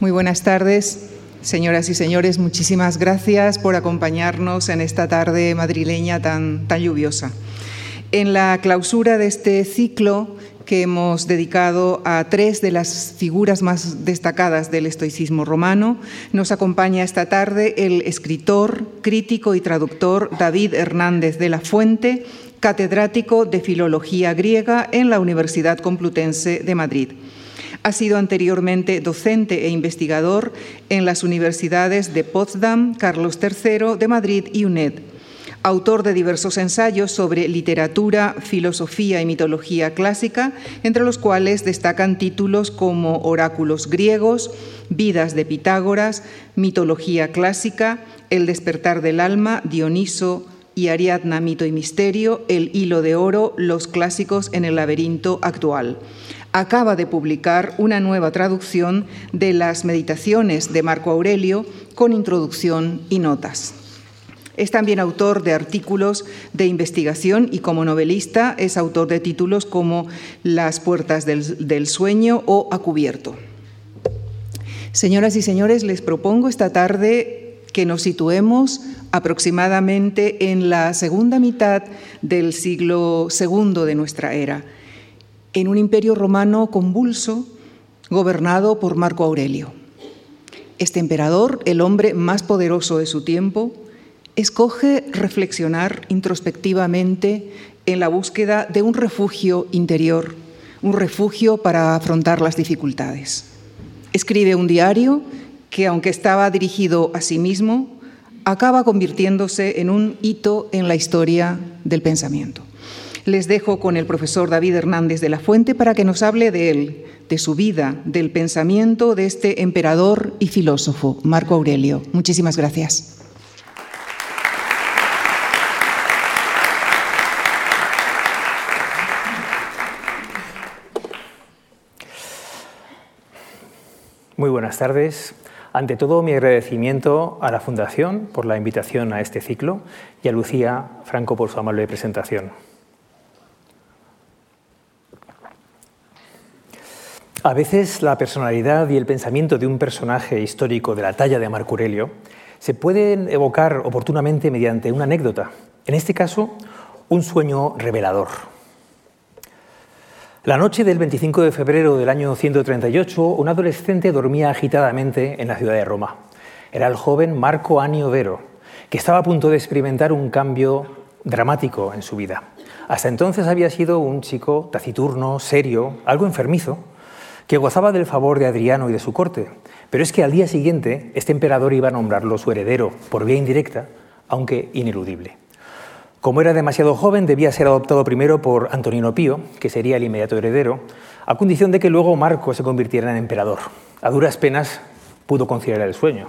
Muy buenas tardes, señoras y señores. Muchísimas gracias por acompañarnos en esta tarde madrileña tan, tan lluviosa. En la clausura de este ciclo que hemos dedicado a tres de las figuras más destacadas del estoicismo romano, nos acompaña esta tarde el escritor, crítico y traductor David Hernández de la Fuente, catedrático de Filología Griega en la Universidad Complutense de Madrid. Ha sido anteriormente docente e investigador en las universidades de Potsdam, Carlos III de Madrid y UNED. Autor de diversos ensayos sobre literatura, filosofía y mitología clásica, entre los cuales destacan títulos como Oráculos griegos, Vidas de Pitágoras, Mitología clásica, El despertar del alma, Dioniso, y Ariadna, mito y misterio, El hilo de oro, los clásicos en el laberinto actual acaba de publicar una nueva traducción de las meditaciones de Marco Aurelio con introducción y notas. Es también autor de artículos de investigación y como novelista es autor de títulos como Las puertas del, sueño o A cubierto. Señoras y señores, les propongo esta tarde que nos situemos aproximadamente en la segunda mitad del siglo II de nuestra era en un imperio romano convulso gobernado por Marco Aurelio. Este emperador, el hombre más poderoso de su tiempo, escoge reflexionar introspectivamente en la búsqueda de un refugio interior, un refugio para afrontar las dificultades. Escribe un diario que, aunque estaba dirigido a sí mismo, acaba convirtiéndose en un hito en la historia del pensamiento. Les dejo con el profesor David Hernández de la Fuente para que nos hable de él, de su vida, del pensamiento de este emperador y filósofo, Marco Aurelio. Muchísimas gracias. Muy buenas tardes. Ante todo, mi agradecimiento a la Fundación por la invitación a este ciclo y a Lucía Franco por su amable presentación. A veces la personalidad y el pensamiento de un personaje histórico de la talla de Marco Aurelio se pueden evocar oportunamente mediante una anécdota, en este caso un sueño revelador. La noche del 25 de febrero del año 138, un adolescente dormía agitadamente en la ciudad de Roma. Era el joven Marco Anio Vero, que estaba a punto de experimentar un cambio dramático en su vida. Hasta entonces había sido un chico taciturno, serio, algo enfermizo, que gozaba del favor de Adriano y de su corte, pero es que al día siguiente este emperador iba a nombrarlo su heredero por vía indirecta, aunque ineludible. Como era demasiado joven, debía ser adoptado primero por Antonino Pío, que sería el inmediato heredero, a condición de que luego Marco se convirtiera en emperador. A duras penas pudo conciliar el sueño.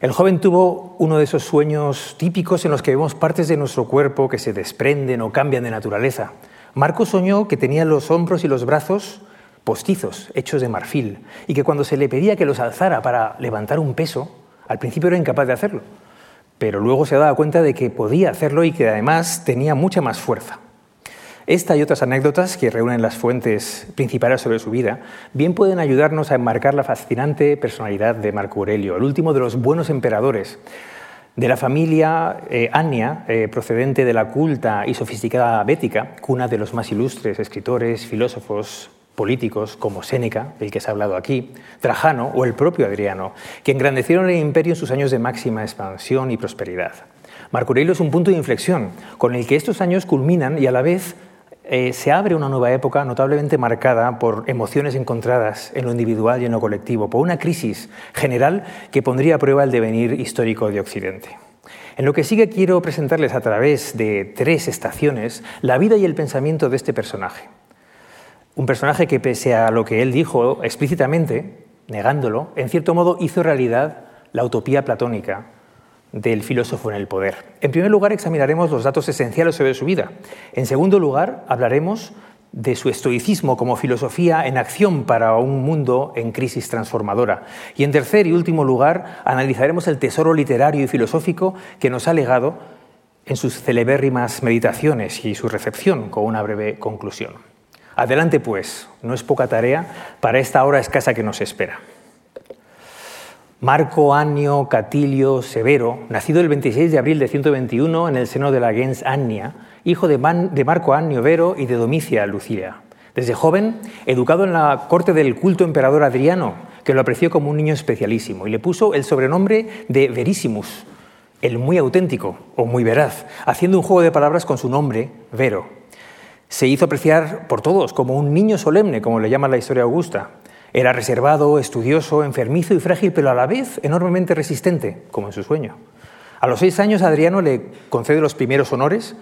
El joven tuvo uno de esos sueños típicos en los que vemos partes de nuestro cuerpo que se desprenden o cambian de naturaleza. Marco soñó que tenía los hombros y los brazos postizos hechos de marfil y que cuando se le pedía que los alzara para levantar un peso, al principio era incapaz de hacerlo, pero luego se daba cuenta de que podía hacerlo y que además tenía mucha más fuerza. Esta y otras anécdotas que reúnen las fuentes principales sobre su vida bien pueden ayudarnos a enmarcar la fascinante personalidad de Marco Aurelio, el último de los buenos emperadores, de la familia eh, Ania, eh, procedente de la culta y sofisticada Bética, cuna de los más ilustres escritores, filósofos, políticos como Séneca, del que se ha hablado aquí, Trajano o el propio Adriano, que engrandecieron el imperio en sus años de máxima expansión y prosperidad. Marco Aurelio es un punto de inflexión con el que estos años culminan y a la vez eh, se abre una nueva época notablemente marcada por emociones encontradas en lo individual y en lo colectivo, por una crisis general que pondría a prueba el devenir histórico de Occidente. En lo que sigue quiero presentarles a través de tres estaciones la vida y el pensamiento de este personaje. Un personaje que pese a lo que él dijo explícitamente, negándolo, en cierto modo hizo realidad la utopía platónica del filósofo en el poder. En primer lugar, examinaremos los datos esenciales sobre su vida. En segundo lugar, hablaremos de su estoicismo como filosofía en acción para un mundo en crisis transformadora. Y en tercer y último lugar, analizaremos el tesoro literario y filosófico que nos ha legado en sus celebérrimas meditaciones y su recepción, con una breve conclusión. Adelante, pues, no es poca tarea para esta hora escasa que nos espera. Marco Annio Catilio Severo, nacido el 26 de abril de 121 en el seno de la gens Annia, hijo de, Marco Annio Vero y de Domicia Lucía. Desde joven, educado en la corte del culto emperador Adriano, que lo apreció como un niño especialísimo y le puso el sobrenombre de Verissimus, el muy auténtico o muy veraz, haciendo un juego de palabras con su nombre, Vero. Se hizo apreciar por todos como un niño solemne, como le llama la historia augusta. Era reservado, estudioso, enfermizo y frágil, pero a la vez enormemente resistente, como en su sueño. A los seis años Adriano le concede los primeros honores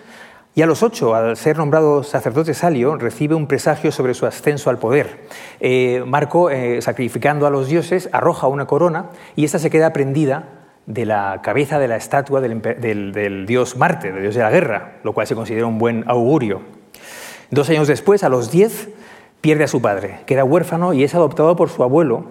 y a los ocho, al ser nombrado sacerdote salio, recibe un presagio sobre su ascenso al poder. Eh, Marco, eh, sacrificando a los dioses, arroja una corona y esta se queda prendida de la cabeza de la estatua del, dios Marte, del dios de la guerra, lo cual se considera un buen augurio. Dos años después, a los diez, pierde a su padre, queda huérfano y es adoptado por su abuelo,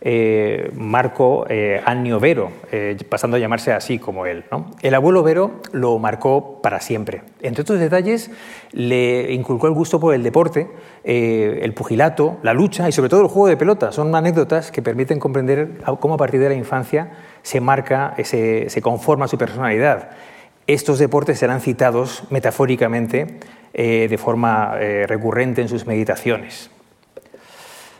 eh, Marco eh, Annio Vero, eh, pasando a llamarse así como él. El abuelo Vero lo marcó para siempre. Entre otros detalles, le inculcó el gusto por el deporte, el pugilato, la lucha y sobre todo el juego de pelota. Son anécdotas que permiten comprender cómo a partir de la infancia se marca, se conforma su personalidad. Estos deportes serán citados metafóricamente de forma recurrente en sus meditaciones.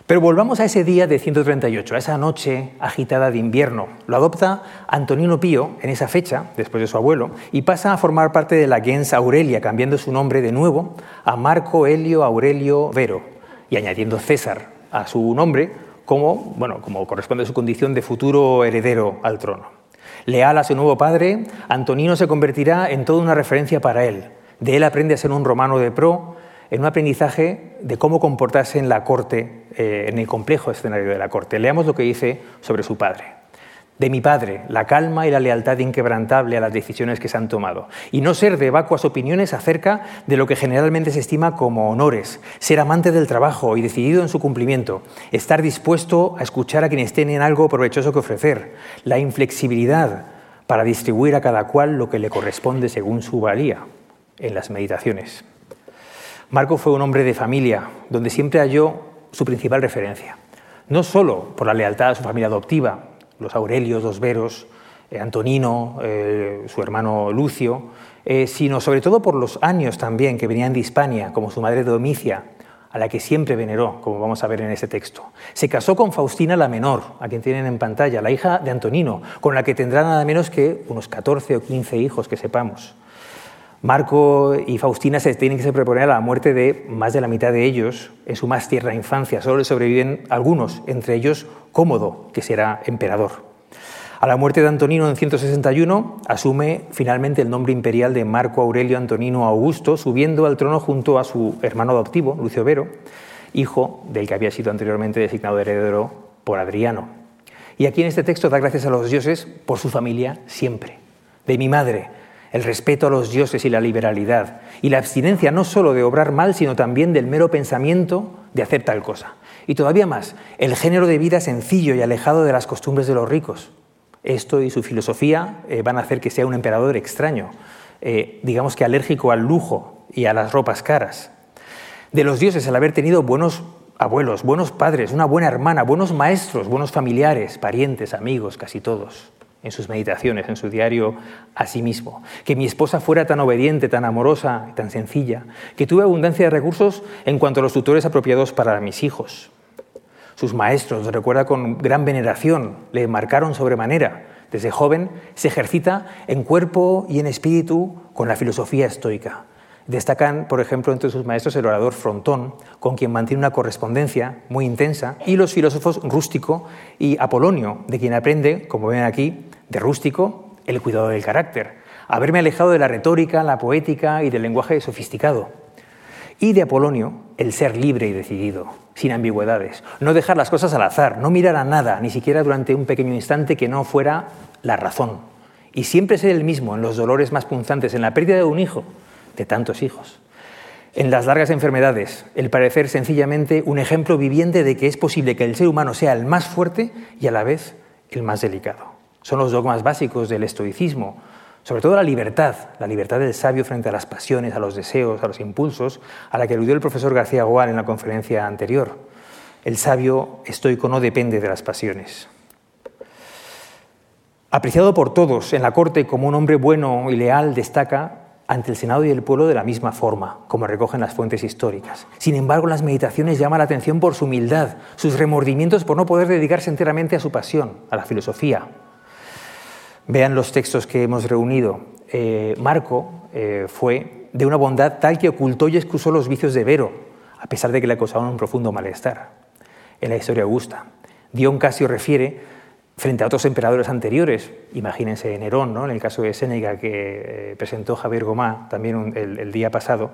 Pero volvamos a ese día de 138, a esa noche agitada de invierno. Lo adopta Antonino Pío en esa fecha, después de su abuelo, y pasa a formar parte de la gens Aurelia, cambiando su nombre de nuevo a Marco Helio Aurelio Vero y añadiendo César a su nombre como, bueno, como corresponde a su condición de futuro heredero al trono. Leal a su nuevo padre, Antonino se convertirá en toda una referencia para él. De él aprende a ser un romano de pro, en un aprendizaje de cómo comportarse en la corte, eh, en el complejo escenario de la corte. Leamos lo que dice sobre su padre. De mi padre, la calma y la lealtad inquebrantable a las decisiones que se han tomado, y no ser de vacuas opiniones acerca de lo que generalmente se estima como honores, ser amante del trabajo y decidido en su cumplimiento, estar dispuesto a escuchar a quienes tienen algo provechoso que ofrecer, la inflexibilidad para distribuir a cada cual lo que le corresponde según su valía en las meditaciones. Marco fue un hombre de familia, donde siempre halló su principal referencia. No solo por la lealtad a su familia adoptiva, los Aurelios, los Veros, eh, Antonino, eh, su hermano Lucio, eh, sino sobre todo por los años también que venían de Hispania, como su madre Domicia, a la que siempre veneró, como vamos a ver en ese texto. Se casó con Faustina la menor, a quien tienen en pantalla, la hija de Antonino, con la que tendrá nada menos que unos 14 o 15 hijos que sepamos. Marco y Faustina se tienen que se proponer a la muerte de más de la mitad de ellos en su más tierna infancia. Solo sobreviven algunos, entre ellos Cómodo, que será emperador. A la muerte de Antonino en 161 asume finalmente el nombre imperial de Marco Aurelio Antonino Augusto, subiendo al trono junto a su hermano adoptivo, Lucio Vero, hijo del que había sido anteriormente designado heredero por Adriano. Y aquí en este texto da gracias a los dioses por su familia siempre. De mi madre, el respeto a los dioses y la liberalidad, y la abstinencia no solo de obrar mal, sino también del mero pensamiento de hacer tal cosa. Y todavía más, el género de vida sencillo y alejado de las costumbres de los ricos. Esto y su filosofía eh, van a hacer que sea un emperador extraño, eh, digamos que alérgico al lujo y a las ropas caras. De los dioses, el haber tenido buenos abuelos, buenos padres, una buena hermana, buenos maestros, buenos familiares, parientes, amigos, casi todos en sus meditaciones, en su diario a sí mismo. Que mi esposa fuera tan obediente, tan amorosa, tan sencilla, que tuve abundancia de recursos en cuanto a los tutores apropiados para mis hijos. Sus maestros, recuerda con gran veneración, le marcaron sobremanera. Desde joven se ejercita en cuerpo y en espíritu con la filosofía estoica. Destacan, por ejemplo, entre sus maestros el orador Frontón, con quien mantiene una correspondencia muy intensa, y los filósofos Rústico y Apolonio, de quien aprende, como ven aquí, de Rústico, el cuidado del carácter, haberme alejado de la retórica, la poética y del lenguaje sofisticado. Y de Apolonio, el ser libre y decidido, sin ambigüedades, no dejar las cosas al azar, no mirar a nada, ni siquiera durante un pequeño instante que no fuera la razón. Y siempre ser el mismo en los dolores más punzantes, en la pérdida de un hijo, de tantos hijos. En las largas enfermedades, el parecer sencillamente un ejemplo viviente de que es posible que el ser humano sea el más fuerte y a la vez el más delicado. Son los dogmas básicos del estoicismo, sobre todo la libertad, la libertad del sabio frente a las pasiones, a los deseos, a los impulsos, a la que aludió el profesor García Gual en la conferencia anterior. El sabio estoico no depende de las pasiones. Apreciado por todos en la corte como un hombre bueno y leal, destaca ante el Senado y el pueblo de la misma forma, como recogen las fuentes históricas. Sin embargo, las meditaciones llaman la atención por su humildad, sus remordimientos por no poder dedicarse enteramente a su pasión, a la filosofía. Vean los textos que hemos reunido. Eh, Marco eh, fue de una bondad tal que ocultó y excusó los vicios de Vero, a pesar de que le causaban un profundo malestar. En la historia augusta, Dion Casio refiere frente a otros emperadores anteriores, imagínense Nerón, ¿no? en el caso de Séneca que eh, presentó Javier Gomá también el, día pasado,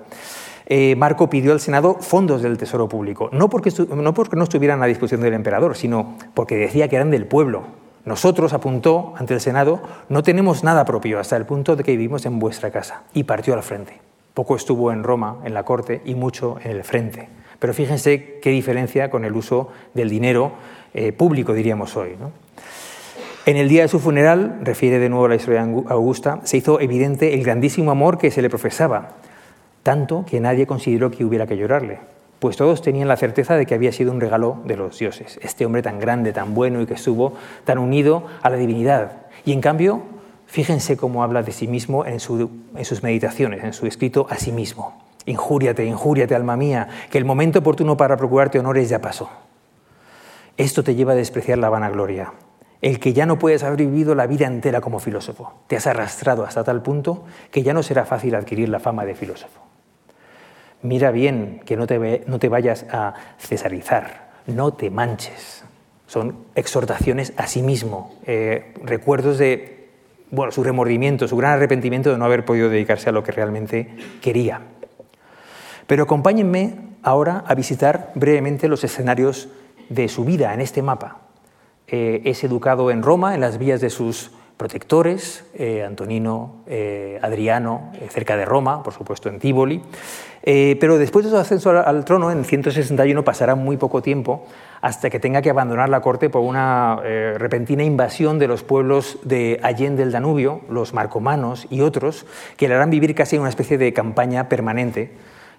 eh, Marco pidió al Senado fondos del Tesoro Público, no porque, no porque no estuvieran a disposición del emperador, sino porque decía que eran del pueblo. Nosotros, apuntó ante el Senado, no tenemos nada propio hasta el punto de que vivimos en vuestra casa. Y partió al frente. Poco estuvo en Roma, en la corte, y mucho en el frente. Pero fíjense qué diferencia con el uso del dinero eh, público, diríamos hoy. ¿no? En el día de su funeral, refiere de nuevo la historia Augusta, se hizo evidente el grandísimo amor que se le profesaba, tanto que nadie consideró que hubiera que llorarle, pues todos tenían la certeza de que había sido un regalo de los dioses, este hombre tan grande, tan bueno y que estuvo tan unido a la divinidad. Y en cambio, fíjense cómo habla de sí mismo en, en sus meditaciones, en su escrito a sí mismo. Injúriate, injúriate, alma mía, que el momento oportuno para procurarte honores ya pasó. Esto te lleva a despreciar la vanagloria, el que ya no puedes haber vivido la vida entera como filósofo. Te has arrastrado hasta tal punto que ya no será fácil adquirir la fama de filósofo. Mira bien que no te, no te vayas a cesarizar, no te manches. Son exhortaciones a sí mismo, eh, recuerdos de bueno, su remordimiento, su gran arrepentimiento de no haber podido dedicarse a lo que realmente quería. Pero acompáñenme ahora a visitar brevemente los escenarios de su vida en este mapa eh, es educado en Roma, en las vías de sus protectores, eh, Antonino, eh, Adriano, cerca de Roma, por supuesto en Tívoli. pero después de su ascenso al, trono, en 161, pasará muy poco tiempo hasta que tenga que abandonar la corte por una repentina invasión de los pueblos de Allende del Danubio, los marcomanos y otros, que le harán vivir casi una especie de campaña permanente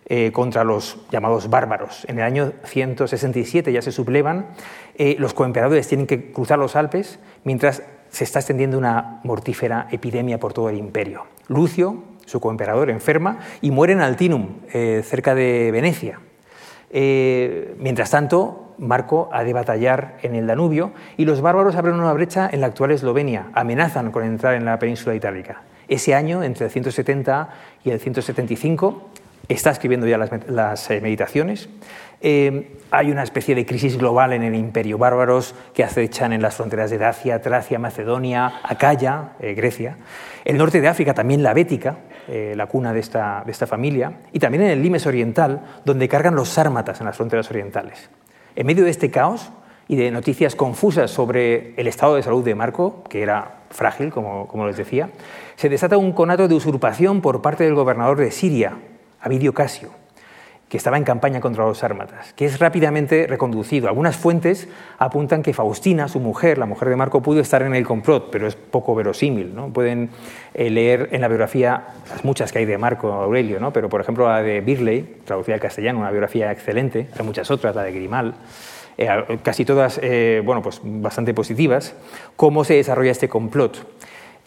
eh, contra los llamados bárbaros. En el año 167 ya se sublevan, eh, los coemperadores tienen que cruzar los Alpes mientras se está extendiendo una mortífera epidemia por todo el imperio. Lucio, su coemperador, enferma y muere en Altinum, eh, cerca de Venecia. mientras tanto, Marco ha de batallar en el Danubio y los bárbaros abren una brecha en la actual Eslovenia, amenazan con entrar en la península itálica. Ese año, entre el 170 y el 175, está escribiendo ya las, eh, meditaciones. Eh, hay una especie de crisis global en el imperio bárbaros que acechan en las fronteras de Dacia, Tracia, Macedonia, Acaya, eh, Grecia. El norte de África, también la Bética, la cuna de esta, familia. Y también en el Limes oriental, donde cargan los sármatas en las fronteras orientales. En medio de este caos y de noticias confusas sobre el estado de salud de Marco, que era frágil, como les decía, se desata un conato de usurpación por parte del gobernador de Siria, Avidio Casio, que estaba en campaña contra los sármatas, que es rápidamente reconducido. Algunas fuentes apuntan que Faustina, su mujer, la mujer de Marco, pudo estar en el complot, pero es poco verosímil. ¿no? Pueden eh, leer en la biografía las muchas que hay de Marco Aurelio, ¿no? pero por ejemplo la de Birley, traducida al castellano, una biografía excelente, hay muchas otras, la de Grimal. Eh, casi todas eh, bueno, pues bastante positivas, cómo se desarrolla este complot.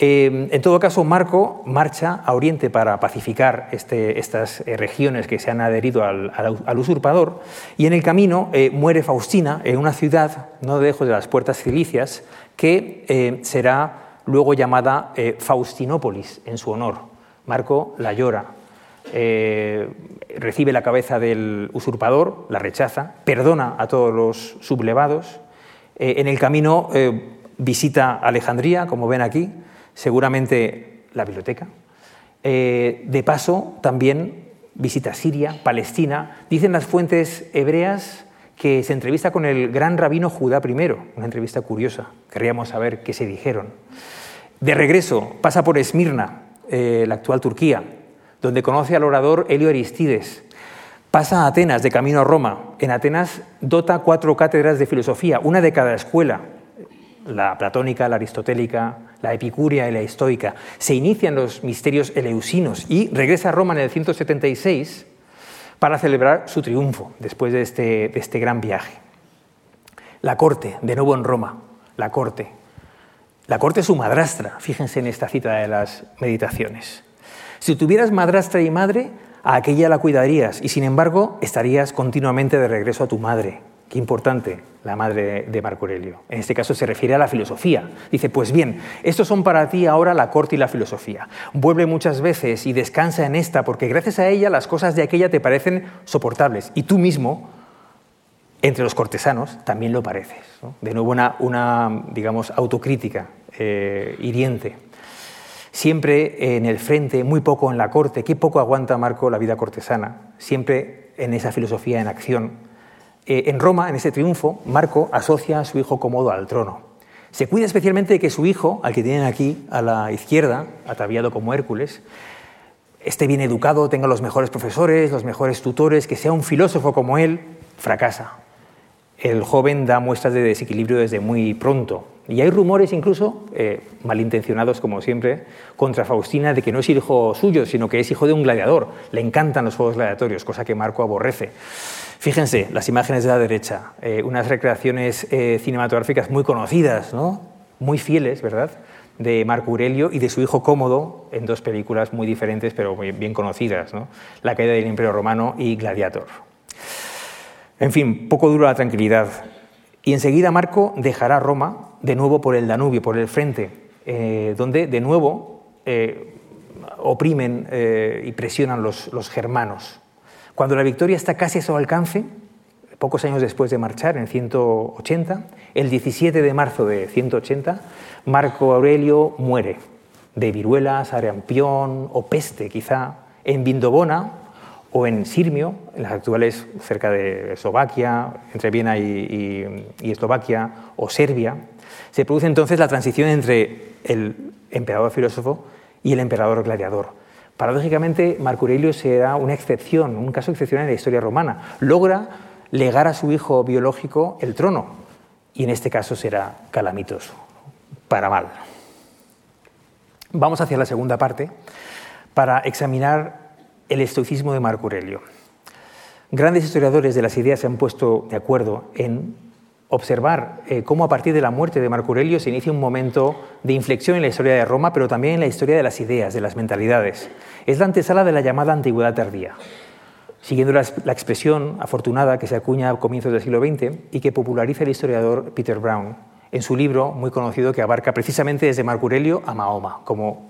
Em, en todo caso, Marco marcha a Oriente para pacificar este, estas eh, regiones que se han adherido al, usurpador y en el camino eh, muere Faustina en una ciudad no lejos de las puertas cilicias que eh, será luego llamada Faustinópolis en su honor. Marco la llora, recibe la cabeza del usurpador, la rechaza, perdona a todos los sublevados. en el camino visita Alejandría, como ven aquí, seguramente la biblioteca. Eh, de paso, también visita Siria, Palestina. Dicen las fuentes hebreas que se entrevista con el gran rabino Judá I, una entrevista curiosa. Querríamos saber qué se dijeron. De regreso, pasa por Esmirna, eh, la actual Turquía, donde conoce al orador Helio Aristides. Pasa a Atenas, de camino a Roma. En Atenas dota cuatro cátedras de filosofía, una de cada escuela, la platónica, la aristotélica, la epicuria y la estoica. Se inician los misterios eleusinos y regresa a Roma en el 176 para celebrar su triunfo después de este, este gran viaje. La corte, de nuevo en Roma, la corte. La corte es su madrastra, fíjense en esta cita de las meditaciones. Si tuvieras madrastra y madre, a aquella la cuidarías y sin embargo estarías continuamente de regreso a tu madre. Qué importante, la madre de Marco Aurelio. En este caso se refiere a la filosofía. Dice, pues bien, estos son para ti ahora la corte y la filosofía. Vuelve muchas veces y descansa en esta, porque gracias a ella las cosas de aquella te parecen soportables. Y tú mismo, entre los cortesanos, también lo pareces. De nuevo una, digamos, autocrítica eh, hiriente. Siempre en el frente, muy poco en la corte. Qué poco aguanta Marco la vida cortesana. Siempre en esa filosofía en acción eh, en Roma, en ese triunfo, Marco asocia a su hijo Cómodo al trono. Se cuida especialmente de que su hijo, al que tienen aquí a la izquierda, ataviado como Hércules, esté bien educado, tenga los mejores profesores, los mejores tutores, que sea un filósofo como él, fracasa. El joven da muestras de desequilibrio desde muy pronto. Y hay rumores incluso, eh, malintencionados como siempre, contra Faustina de que no es hijo suyo, sino que es hijo de un gladiador. Le encantan los juegos gladiatorios, cosa que Marco aborrece. Fíjense, las imágenes de la derecha, eh, unas recreaciones eh, cinematográficas muy conocidas, ¿no? muy fieles, ¿verdad?, de Marco Aurelio y de su hijo Cómodo en dos películas muy diferentes pero muy bien conocidas, ¿no? La caída del Imperio Romano y Gladiator. En fin, poco dura la tranquilidad. Y enseguida Marco dejará Roma de nuevo por el Danubio, por el frente, eh, donde de nuevo oprimen y presionan los germanos. Cuando la victoria está casi a su alcance, pocos años después de marchar, en 180, el 17 de marzo de 180, Marco Aurelio muere de viruela, sarampión o peste quizá, en Vindobona o en Sirmio, en las actuales cerca de Eslovaquia, entre Viena y, y Eslovaquia, o Serbia. Se produce entonces la transición entre el emperador filósofo y el emperador gladiador. Paradójicamente, Marco Aurelio será una excepción, un caso excepcional en la historia romana. Logra legar a su hijo biológico el trono, y en este caso será calamitoso, para mal. Vamos hacia la segunda parte para examinar el estoicismo de Marco Aurelio. Grandes historiadores de las ideas se han puesto de acuerdo en observar eh, cómo a partir de la muerte de Marco Aurelio se inicia un momento de inflexión en la historia de Roma, pero también en la historia de las ideas, de las mentalidades. Es la antesala de la llamada antigüedad tardía, siguiendo la, expresión afortunada que se acuña a comienzos del siglo XX y que populariza el historiador Peter Brown en su libro muy conocido que abarca precisamente desde Marco Aurelio a Mahoma, como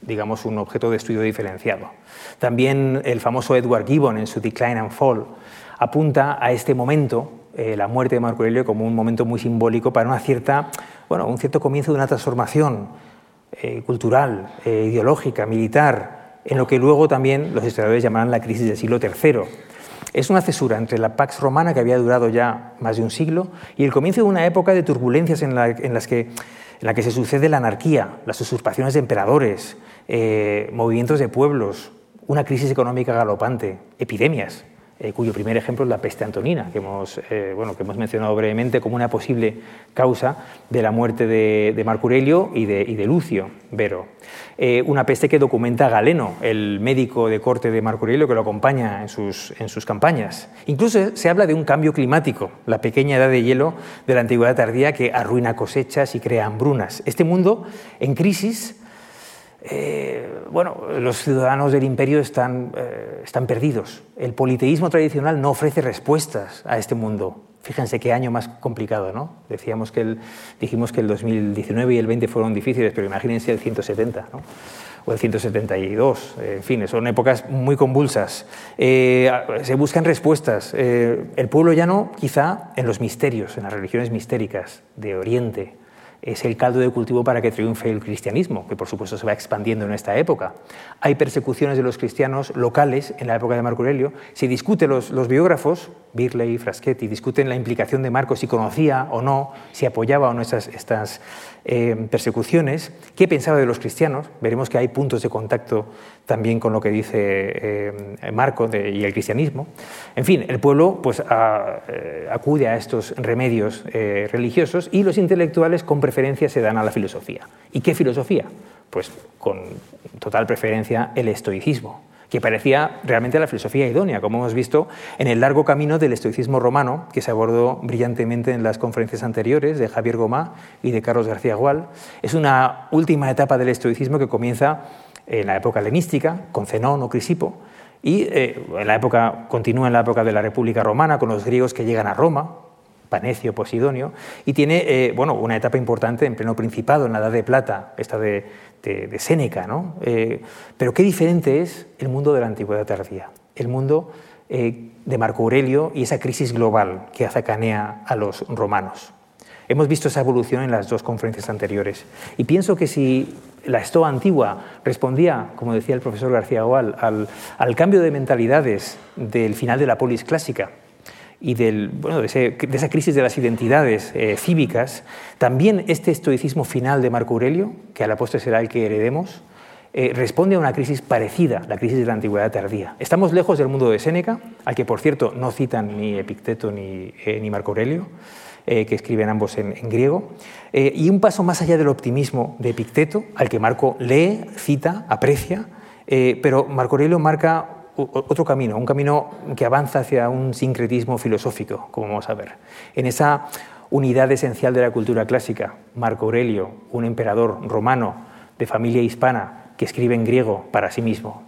digamos un objeto de estudio diferenciado. También el famoso Edward Gibbon en su Decline and Fall apunta a este momento eh, la muerte de Marco Aurelio como un momento muy simbólico para una cierta, bueno, un cierto comienzo de una transformación eh, cultural, eh, ideológica, militar, en lo que luego también los historiadores llamarán la crisis del siglo III. Es una cesura entre la Pax Romana, que había durado ya más de un siglo, y el comienzo de una época de turbulencias en, las que, en la que se sucede la anarquía, las usurpaciones de emperadores, movimientos de pueblos, una crisis económica galopante, epidemias. Eh, cuyo primer ejemplo es la peste antonina, que hemos, eh, bueno, que hemos mencionado brevemente como una posible causa de la muerte de, Marco Aurelio y de, Lucio Vero. Eh, una peste que documenta Galeno, el médico de corte de Marco Aurelio que lo acompaña en sus, en sus campañas. Incluso se habla de un cambio climático, la pequeña edad de hielo de la antigüedad tardía que arruina cosechas y crea hambrunas. Este mundo en crisis eh, bueno, los ciudadanos del imperio están, eh, están perdidos. El politeísmo tradicional no ofrece respuestas a este mundo. Fíjense qué año más complicado, ¿no? Decíamos que el, dijimos que el 2019 y el 20 fueron difíciles, pero imagínense el 170, ¿no? o el 172. En fin, son épocas muy convulsas. Eh, se buscan respuestas. el pueblo llano, quizá en los misterios, en las religiones mistéricas de Oriente, es el caldo de cultivo para que triunfe el cristianismo, que por supuesto se va expandiendo en esta época. Hay persecuciones de los cristianos locales en la época de Marco Aurelio. Se discute, los, los biógrafos, Birley y Fraschetti, discuten la implicación de Marco, si conocía o no, si apoyaba o no estas, estas eh, persecuciones, qué pensaba de los cristianos. Veremos que hay puntos de contacto también con lo que dice eh, Marco y el cristianismo. En fin, el pueblo pues, eh, acude a estos remedios religiosos y los intelectuales con preferencia se dan a la filosofía. ¿Y qué filosofía? Pues con total preferencia el estoicismo que parecía realmente la filosofía idónea, como hemos visto en el largo camino del estoicismo romano, que se abordó brillantemente en las conferencias anteriores de Javier Gomá y de Carlos García Gual. Es una última etapa del estoicismo que comienza en la época helenística, con Zenón o Crisipo, y eh, en la época, continúa en la época de la República Romana, con los griegos que llegan a Roma, Panecio, Posidonio, y tiene eh, bueno, una etapa importante en pleno Principado, en la Edad de Plata, esta de, de, Séneca. ¿no? Eh, pero qué diferente es el mundo de la Antigüedad tardía, el mundo de Marco Aurelio y esa crisis global que azacanea a los romanos. Hemos visto esa evolución en las dos conferencias anteriores. Y pienso que si la Estoa antigua respondía, como decía el profesor García Oval, al, cambio de mentalidades del final de la polis clásica y del, bueno, de, esa crisis de las identidades eh, cívicas, también este estoicismo final de Marco Aurelio, que a la postre será el que heredemos, eh, responde a una crisis parecida, la crisis de la antigüedad tardía. Estamos lejos del mundo de Séneca, al que por cierto no citan ni Epicteto ni, eh, ni Marco Aurelio, eh, que escriben ambos en, griego, eh, y un paso más allá del optimismo de Epicteto, al que Marco lee, cita, aprecia, eh, pero Marco Aurelio marca otro camino, un camino que avanza hacia un sincretismo filosófico, como vamos a ver. En esa unidad esencial de la cultura clásica, Marco Aurelio, un emperador romano de familia hispana que escribe en griego para sí mismo.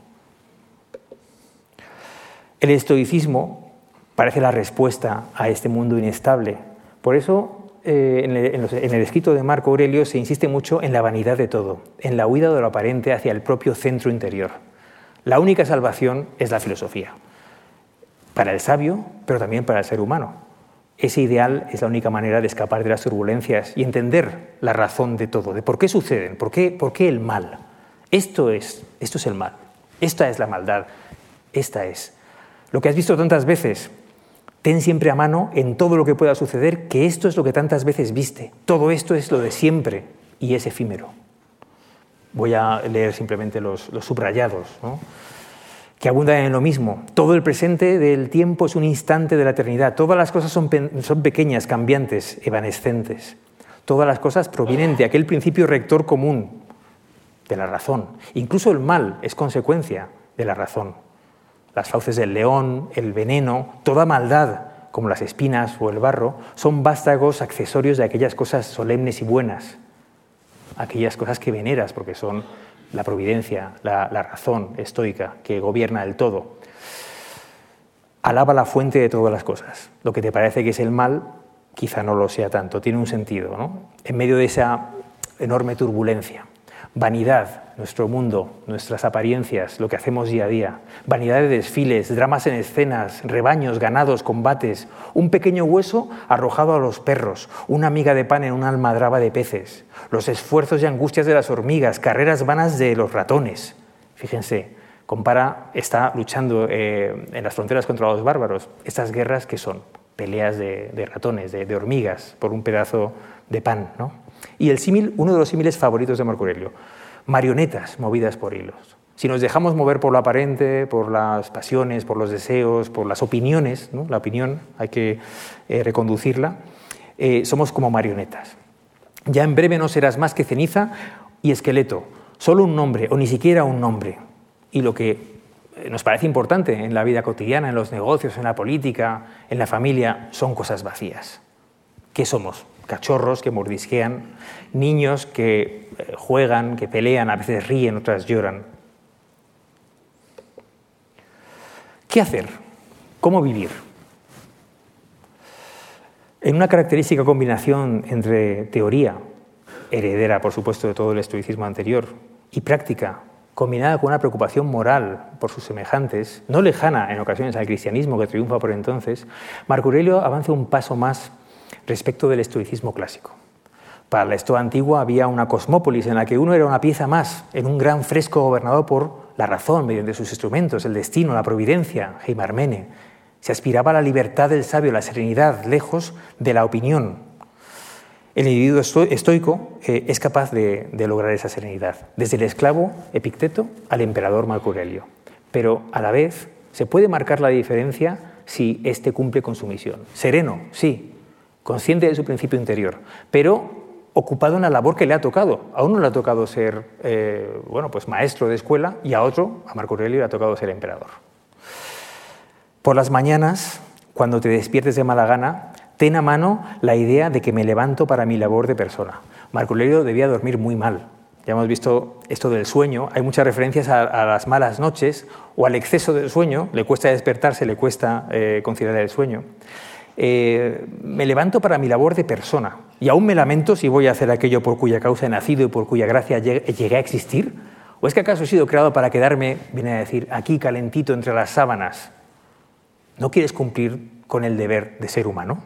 El estoicismo parece la respuesta a este mundo inestable por eso, eh, en, el, escrito de Marco Aurelio se insiste mucho en la vanidad de todo, en la huida de lo aparente hacia el propio centro interior. La única salvación es la filosofía, para el sabio, pero también para el ser humano. Ese ideal es la única manera de escapar de las turbulencias y entender la razón de todo, de por qué suceden, por qué, por qué el mal. Esto es, esto es el mal, esta es la maldad, esta es. Lo que has visto tantas veces, Ten siempre a mano en todo lo que pueda suceder que esto es lo que tantas veces viste. Todo esto es lo de siempre y es efímero. Voy a leer simplemente los, subrayados, que abundan en lo mismo. Todo el presente del tiempo es un instante de la eternidad. Todas las cosas son, son pequeñas, cambiantes, evanescentes. Todas las cosas provienen de aquel principio rector común, de la razón. Incluso el mal es consecuencia de la razón las fauces del león, el veneno, toda maldad, como las espinas o el barro, son vástagos accesorios de aquellas cosas solemnes y buenas, aquellas cosas que veneras porque son la providencia, la, razón estoica que gobierna el todo. Alaba la fuente de todas las cosas. Lo que te parece que es el mal, quizá no lo sea tanto, tiene un sentido, ¿no? En medio de esa enorme turbulencia. Vanidad, nuestro mundo, nuestras apariencias, lo que hacemos día a día. Vanidad de desfiles, dramas en escenas, rebaños, ganados, combates. Un pequeño hueso arrojado a los perros, una miga de pan en una almadraba de peces. Los esfuerzos y angustias de las hormigas, carreras vanas de los ratones. Fíjense, compara, está luchando eh, en las fronteras contra los bárbaros. Estas guerras que son peleas de, ratones, de, de, hormigas, por un pedazo de pan. ¿no? Y el símil, uno de los símiles favoritos de Marco Aurelio, marionetas movidas por hilos. Si nos dejamos mover por lo aparente, por las pasiones, por los deseos, por las opiniones, la opinión hay que eh, reconducirla, eh, somos como marionetas. Ya en breve no serás más que ceniza y esqueleto, solo un nombre o ni siquiera un nombre. Y lo que eh, nos parece importante en la vida cotidiana, en los negocios, en la política, en la familia, son cosas vacías. ¿Qué somos? cachorros que mordisquean, niños que eh, juegan, que pelean, a veces ríen, otras lloran. ¿Qué hacer? ¿Cómo vivir? En una característica combinación entre teoría, heredera por supuesto de todo el estoicismo anterior, y práctica, combinada con una preocupación moral por sus semejantes, no lejana en ocasiones al cristianismo que triunfa por entonces, Marco Aurelio avanza un paso más respecto del estoicismo clásico. Para la Estoa antigua había una cosmópolis en la que uno era una pieza más en un gran fresco gobernado por la razón mediante sus instrumentos, el destino, la providencia, Heimarmene. Se aspiraba a la libertad del sabio, la serenidad, lejos de la opinión. El individuo estoico eh, es capaz de, de lograr esa serenidad, desde el esclavo Epicteto al emperador Marco Aurelio. Pero a la vez se puede marcar la diferencia si éste cumple con su misión. Sereno, sí, consciente de su principio interior, pero ocupado en la labor que le ha tocado. A uno le ha tocado ser eh, bueno, pues maestro de escuela y a otro, a Marco Aurelio, le ha tocado ser emperador. Por las mañanas, cuando te despiertes de mala gana, ten a mano la idea de que me levanto para mi labor de persona. Marco Aurelio debía dormir muy mal. Ya hemos visto esto del sueño. Hay muchas referencias a, las malas noches o al exceso del sueño. Le cuesta despertarse, le cuesta eh, conciliar el sueño. Eh, me levanto para mi labor de persona y aún me lamento si voy a hacer aquello por cuya causa he nacido y por cuya gracia llegué a existir. ¿O es que acaso he sido creado para quedarme, viene a decir, aquí calentito entre las sábanas? ¿No quieres cumplir con el deber de ser humano?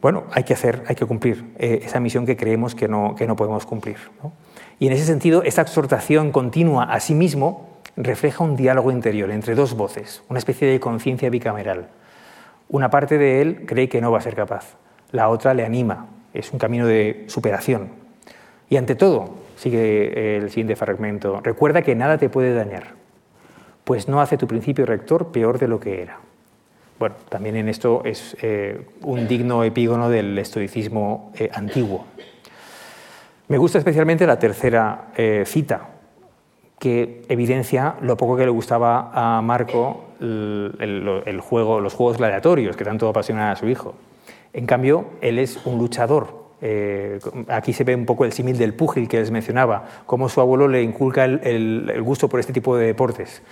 Bueno, hay que hacer, hay que cumplir eh, esa misión que creemos que no, que no podemos cumplir. Y en ese sentido, esta exhortación continua a sí mismo refleja un diálogo interior entre dos voces, una especie de conciencia bicameral. Una parte de él cree que no va a ser capaz, la otra le anima, es un camino de superación. Y ante todo, sigue el siguiente fragmento, recuerda que nada te puede dañar, pues no hace tu principio rector peor de lo que era. Bueno, también en esto es eh, un digno epígono del estoicismo eh, antiguo. Me gusta especialmente la tercera eh, cita, que evidencia lo poco que le gustaba a Marco el, juego, los juegos gladiatorios que tanto apasionan a su hijo. En cambio, él es un luchador. aquí se ve un poco el símil del púgil que les mencionaba, cómo su abuelo le inculca el gusto por este tipo de deportes.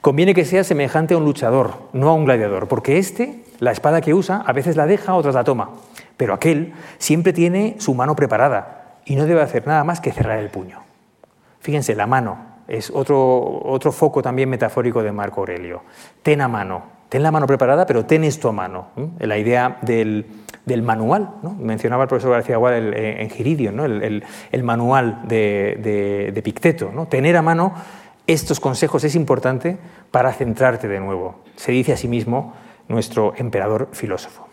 Conviene que sea semejante a un luchador, no a un gladiador, porque este, la espada que usa, a veces la deja, otras la toma, pero aquel siempre tiene su mano preparada y no debe hacer nada más que cerrar el puño. Fíjense, la mano es otro, otro foco también metafórico de Marco Aurelio. Ten a mano, ten la mano preparada, pero ten esto a mano. La idea del, manual, ¿no? mencionaba el profesor García Gual en Giridio, ¿no? el, manual de, de Picteto, ¿no? tener a mano estos consejos es importante para centrarte de nuevo, se dice a sí mismo nuestro emperador filósofo.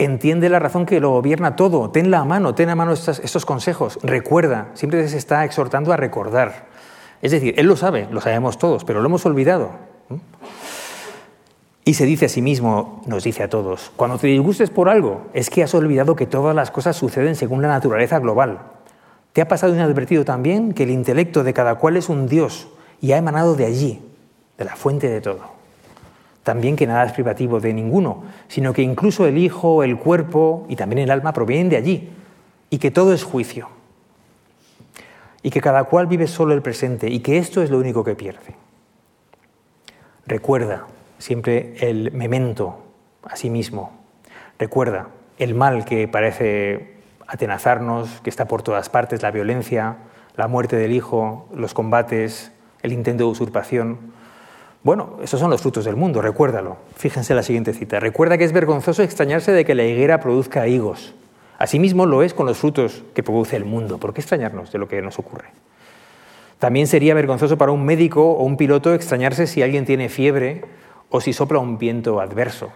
Entiende la razón que lo gobierna todo, tenla a mano, ten a mano estos, consejos, recuerda, siempre se está exhortando a recordar. Es decir, él lo sabe, lo sabemos todos, pero lo hemos olvidado. Y se dice a sí mismo, nos dice a todos, cuando te disgustes por algo, es que has olvidado que todas las cosas suceden según la naturaleza global. ¿Te ha pasado inadvertido también que el intelecto de cada cual es un Dios y ha emanado de allí, de la fuente de todo? También que nada es privativo de ninguno, sino que incluso el Hijo, el cuerpo y también el alma provienen de allí, y que todo es juicio, y que cada cual vive solo el presente, y que esto es lo único que pierde. Recuerda siempre el memento a sí mismo. Recuerda el mal que parece atenazarnos, que está por todas partes, la violencia, la muerte del hijo, los combates, el intento de usurpación. Bueno, esos son los frutos del mundo, recuérdalo. Fíjense la siguiente cita. Recuerda que es vergonzoso extrañarse de que la higuera produzca higos. Asimismo lo es con los frutos que produce el mundo. ¿Por qué extrañarnos de lo que nos ocurre? También sería vergonzoso para un médico o un piloto extrañarse si alguien tiene fiebre o si sopla un viento adverso.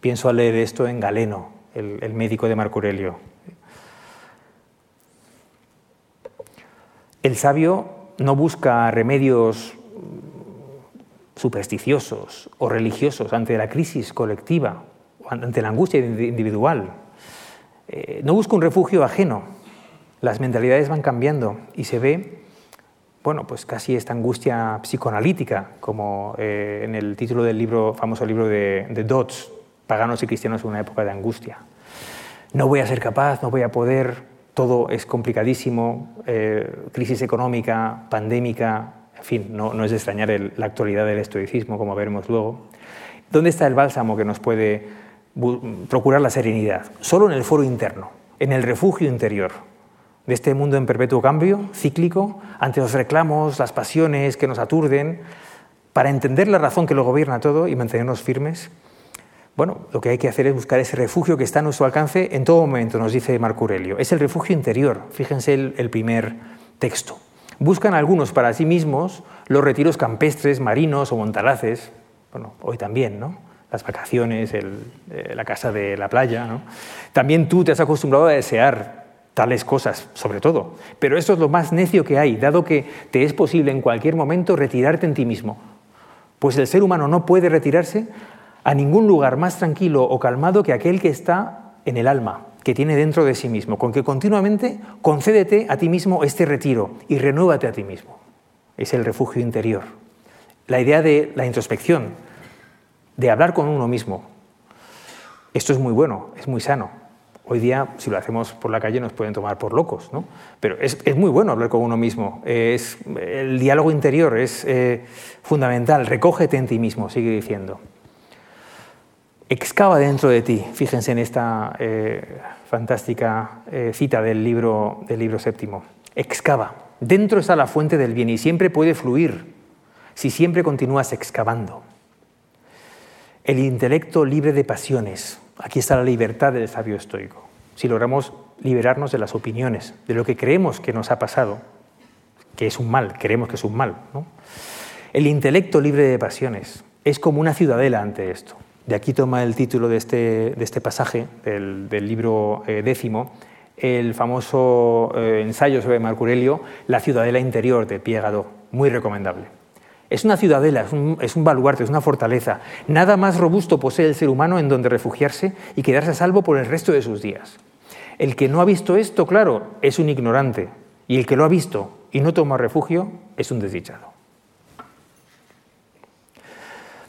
Pienso al leer esto en Galeno, el, el médico de Marco Aurelio. El sabio no busca remedios supersticiosos o religiosos ante la crisis colectiva o ante la angustia individual. Eh, no busca un refugio ajeno. Las mentalidades van cambiando y se ve, bueno, pues casi esta angustia psicoanalítica, como eh, en el título del libro, famoso libro de, de Dodds, Paganos y Cristianos en una época de angustia. No voy a ser capaz, no voy a poder, todo es complicadísimo, eh, crisis económica, pandémica, en fin, no, es de extrañar la actualidad del estoicismo, como veremos luego. ¿Dónde está el bálsamo que nos puede procurar la serenidad? Solo en el foro interno, en el refugio interior de este mundo en perpetuo cambio, cíclico, ante los reclamos, las pasiones que nos aturden, para entender la razón que lo gobierna todo y mantenernos firmes bueno, lo que hay que hacer es buscar ese refugio que está a nuestro alcance en todo momento, nos dice Marco Aurelio. Es el refugio interior, fíjense el, primer texto. Buscan algunos para sí mismos los retiros campestres, marinos o montalaces, bueno, hoy también, ¿no? Las vacaciones, eh, la casa de la playa, ¿no? También tú te has acostumbrado a desear tales cosas, sobre todo. Pero eso es lo más necio que hay, dado que te es posible en cualquier momento retirarte en ti mismo. Pues el ser humano no puede retirarse a ningún lugar más tranquilo o calmado que aquel que está en el alma, que tiene dentro de sí mismo, con que continuamente concédete a ti mismo este retiro y renuévate a ti mismo. Es el refugio interior. La idea de la introspección, de hablar con uno mismo. Esto es muy bueno, es muy sano. Hoy día, si lo hacemos por la calle, nos pueden tomar por locos, ¿no? Pero es, muy bueno hablar con uno mismo. Es, el diálogo interior es eh, fundamental. Recógete en ti mismo, sigue diciendo. Excava dentro de ti. Fíjense en esta eh, fantástica eh, cita del libro, del libro séptimo. Excava. Dentro está la fuente del bien y siempre puede fluir si siempre continúas excavando. El intelecto libre de pasiones. Aquí está la libertad del sabio estoico. Si logramos liberarnos de las opiniones, de lo que creemos que nos ha pasado, que es un mal, creemos que es un mal. El intelecto libre de pasiones es como una ciudadela ante esto. De aquí toma el título de este, de este pasaje, del, libro eh, décimo, el famoso eh, ensayo sobre Marco Aurelio, La ciudadela interior de Piegado, muy recomendable. Es una ciudadela, es un, baluarte, es una fortaleza. Nada más robusto posee el ser humano en donde refugiarse y quedarse a salvo por el resto de sus días. El que no ha visto esto, claro, es un ignorante. Y el que lo ha visto y no toma refugio es un desdichado.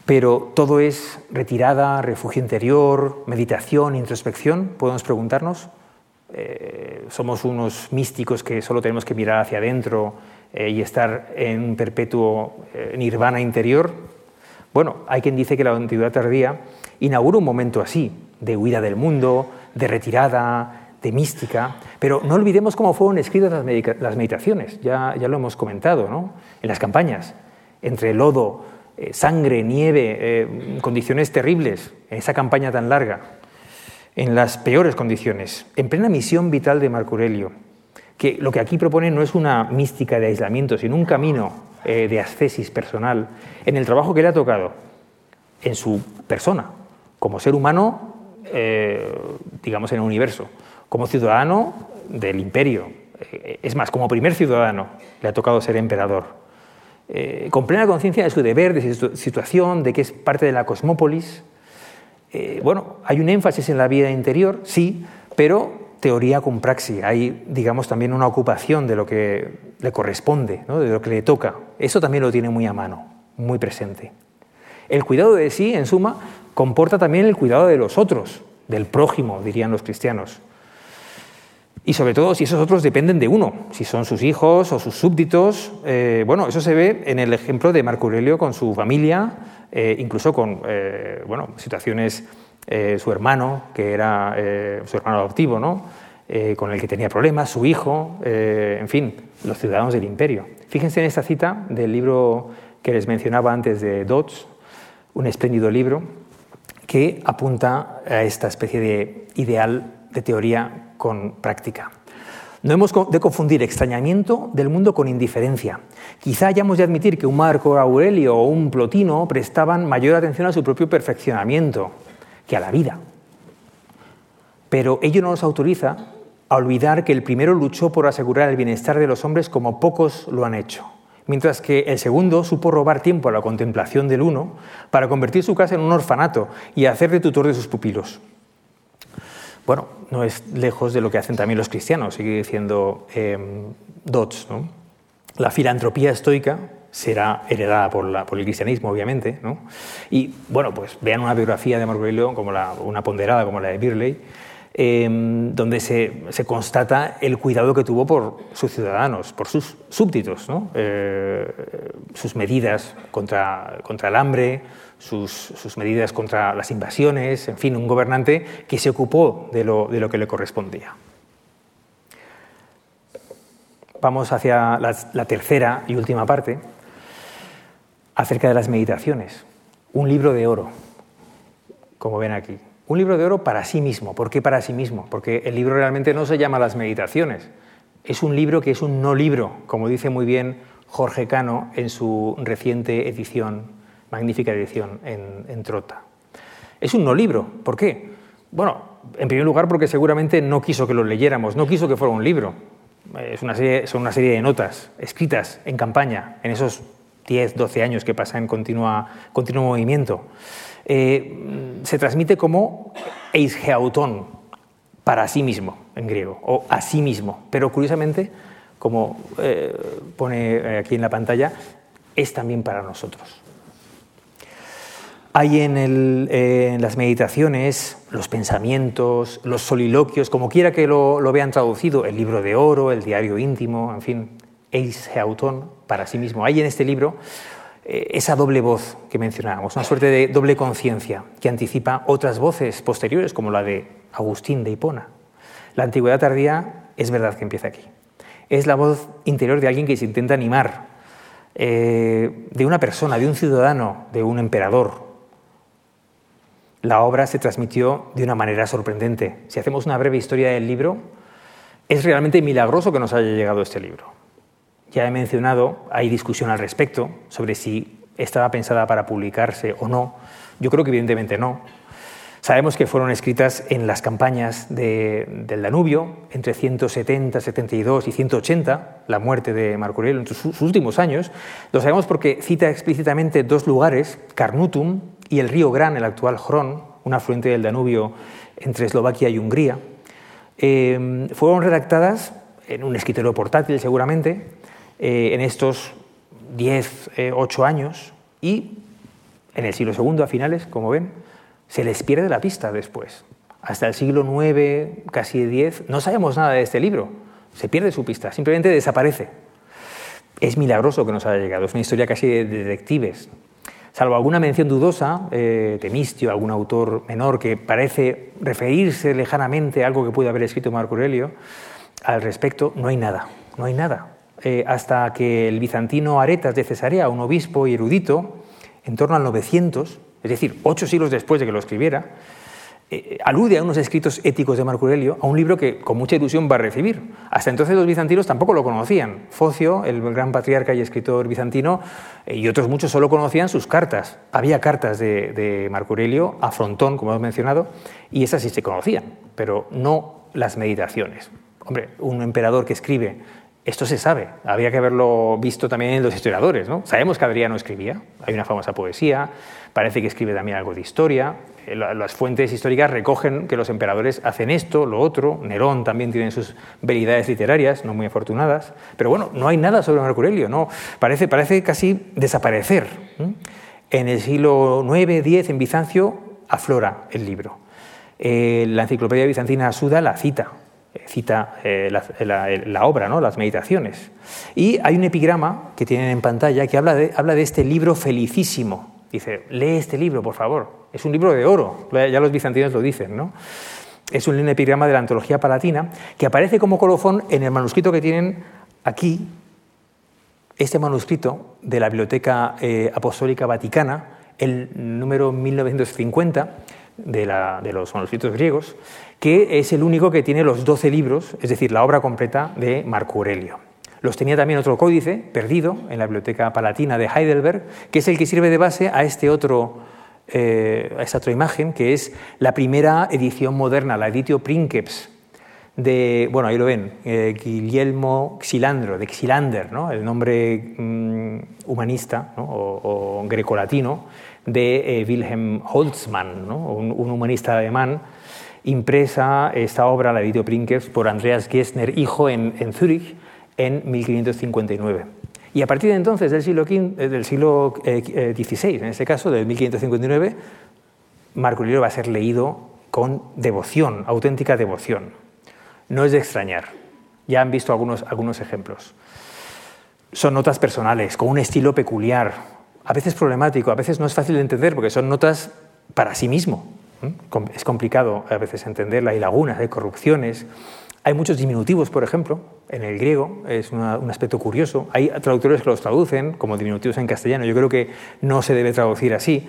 Pero todo es retirada, refugio interior, meditación, introspección, podemos preguntarnos. Eh, somos unos místicos que solo tenemos que mirar hacia adentro eh, y estar en perpetuo eh, nirvana interior. Bueno, hay quien dice que la antigüedad tardía inaugura un momento así, de huida del mundo, de retirada, de mística, pero no olvidemos cómo fueron escritas las meditaciones, ya, ya lo hemos comentado, ¿no? en las campañas, entre lodo, eh, sangre, nieve, condiciones terribles, en esa campaña tan larga, en las peores condiciones, en plena misión vital de Marco Aurelio que lo que aquí propone no es una mística de aislamiento, sino un camino eh, de ascesis personal en el trabajo que le ha tocado, en su persona, como ser humano, eh, digamos, en el universo, como ciudadano del imperio, eh, es más, como primer ciudadano le ha tocado ser emperador, con plena conciencia de su deber, de su situación, de que es parte de la cosmópolis. bueno, hay un énfasis en la vida interior, sí, pero teoría con praxis, hay, digamos, también una ocupación de lo que le corresponde, de lo que le toca. Eso también lo tiene muy a mano, muy presente. El cuidado de sí, en suma, comporta también el cuidado de los otros, del prójimo, dirían los cristianos. Y sobre todo si esos otros dependen de uno, si son sus hijos o sus súbditos. Eh, bueno, eso se ve en el ejemplo de Marco Aurelio con su familia, eh, incluso con eh, bueno, situaciones su hermano, que era su hermano adoptivo, ¿no? Con el que tenía problemas, su hijo, en fin, los ciudadanos del imperio. Fíjense en esta cita del libro que les mencionaba antes de Dodds, un espléndido libro que apunta a esta especie de ideal de teoría con práctica. No hemos de confundir extrañamiento del mundo con indiferencia. Quizá hayamos de admitir que un Marco Aurelio o un Plotino prestaban mayor atención a su propio perfeccionamiento, que a la vida. Pero ello no nos autoriza a olvidar que el primero luchó por asegurar el bienestar de los hombres como pocos lo han hecho, mientras que el segundo supo robar tiempo a la contemplación del uno para convertir su casa en un orfanato y hacer de tutor de sus pupilos. Bueno, no es lejos de lo que hacen también los cristianos, sigue diciendo eh, Dodds. La filantropía estoica será heredada por, el cristianismo, obviamente. Y bueno, pues vean una biografía de Marco Aurelio, como una ponderada como la de Birley, em, donde se, constata el cuidado que tuvo por sus ciudadanos, por sus súbditos, eh, sus medidas contra el hambre, sus, medidas contra las invasiones, en fin, un gobernante que se ocupó de lo, de lo que le correspondía. Vamos hacia la tercera y última parte, acerca de las meditaciones. Un libro de oro, como ven aquí. Un libro de oro para sí mismo. ¿Por qué para sí mismo? Porque el libro realmente no se llama Las Meditaciones. Es un libro que es un no libro, como dice muy bien Jorge Cano en su reciente edición, magnífica edición en, Trota. Es un no libro. ¿Por qué? Bueno, en primer lugar porque seguramente no quiso que lo leyéramos, no quiso que fuera un libro. Es una serie, son una serie de notas escritas en campaña en esos 10, 12 años que pasa en continua, continuo movimiento. eh, se transmite como eisgeauton, para sí mismo, en griego, o a sí mismo. Pero curiosamente, como eh, pone aquí en la pantalla, es también para nosotros. Hay en, las meditaciones los pensamientos, los soliloquios, como quiera que lo, vean traducido, el libro de oro, el diario íntimo, en fin, eis heauton, para sí mismo. Hay en este libro eh, esa doble voz que mencionábamos, una suerte de doble conciencia que anticipa otras voces posteriores, como la de Agustín de Hipona. La antigüedad tardía es verdad que empieza aquí. Es la voz interior de alguien que se intenta animar, eh, de una persona, de un ciudadano, de un emperador, la obra se transmitió de una manera sorprendente. Si hacemos una breve historia del libro, es realmente milagroso que nos haya llegado este libro. Ya he mencionado, hay discusión al respecto sobre si estaba pensada para publicarse o no. Yo creo que evidentemente no. Sabemos que fueron escritas en las campañas del Danubio entre 170, 72 y 180, la muerte de Marco Aurelio en sus últimos años. Lo sabemos porque cita explícitamente dos lugares, Carnutum y el río Gran, el actual Hron, un afluente del Danubio entre Eslovaquia y Hungría, eh, fueron redactadas en un escritorio portátil seguramente, eh, en estos 10, 8 eh, años y en el siglo II a finales, como ven, se les pierde la pista después. Hasta el siglo IX, casi X, no sabemos nada de este libro. Se pierde su pista, simplemente desaparece. Es milagroso que nos haya llegado, es una historia casi de detectives, salvo alguna mención dudosa eh, de Mistio, algún autor menor que parece referirse lejanamente a algo que puede haber escrito Marco Aurelio, al respecto no hay nada, no hay nada. Eh, hasta que el bizantino Aretas de Cesarea, un obispo y erudito, en torno al 900, es decir, ocho siglos después de que lo escribiera, eh, alude a unos escritos éticos de Marco Aurelio, a un libro que con mucha ilusión va a recibir. Hasta entonces los bizantinos tampoco lo conocían. Focio, el gran patriarca y escritor bizantino, eh, y otros muchos solo conocían sus cartas. Había cartas de, Marco Aurelio a Frontón, como hemos mencionado, y esas sí se conocían, pero no las meditaciones. Hombre, un emperador que escribe esto se sabe, habría que haberlo visto también en los historiadores. ¿no? Sabemos que Adriano escribía, hay una famosa poesía, parece que escribe también algo de historia, eh, las fuentes históricas recogen que los emperadores hacen esto, lo otro, Nerón también tiene sus veridades literarias, no muy afortunadas, pero bueno, no hay nada sobre Marco Aurelio, no, parece, parece casi desaparecer. En el siglo IX, X, en Bizancio, aflora el libro. Eh, la enciclopedia bizantina Suda la cita, eh, cita la, obra, ¿no? las meditaciones. Y hay un epigrama que tienen en pantalla que habla de, habla de este libro felicísimo. Dice, lee este libro, por favor. Es un libro de oro, ya los bizantinos lo dicen, ¿no? Es un epigrama de la antología palatina que aparece como colofón en el manuscrito que tienen aquí, este manuscrito de la Biblioteca eh, Apostólica Vaticana, el número 1950 de, de, los manuscritos griegos, que es el único que tiene los 12 libros, es decir, la obra completa de Marco Aurelio. Los tenía también otro códice perdido en la Biblioteca Palatina de Heidelberg, que es el que sirve de base a este otro eh, esta otra imagen, que es la primera edición moderna, la Editio Princeps, de, bueno, ahí lo ven, eh, Guillermo Xilandro, de Xilander, ¿no? el nombre mm, humanista o, grecolatino de eh, Wilhelm Holtzmann, un, humanista alemán, impresa esta obra, la Editio Princeps, por Andreas Gessner, hijo, en, en Zúrich en 1559. Y a partir de entonces, del siglo, XVI, eh, del siglo eh, eh, en este caso, del 1559, Marco Aurelio va a ser leído con devoción, auténtica devoción. No es de extrañar. Ya han visto algunos, algunos ejemplos. Son notas personales, con un estilo peculiar, a veces problemático, a veces no es fácil de entender porque son notas para sí mismo. Es complicado a veces entenderla, hay lagunas, hay corrupciones, hay muchos diminutivos, por ejemplo, en el griego, es un aspecto curioso. Hay traductores que los traducen como diminutivos en castellano. Yo creo que no se debe traducir así.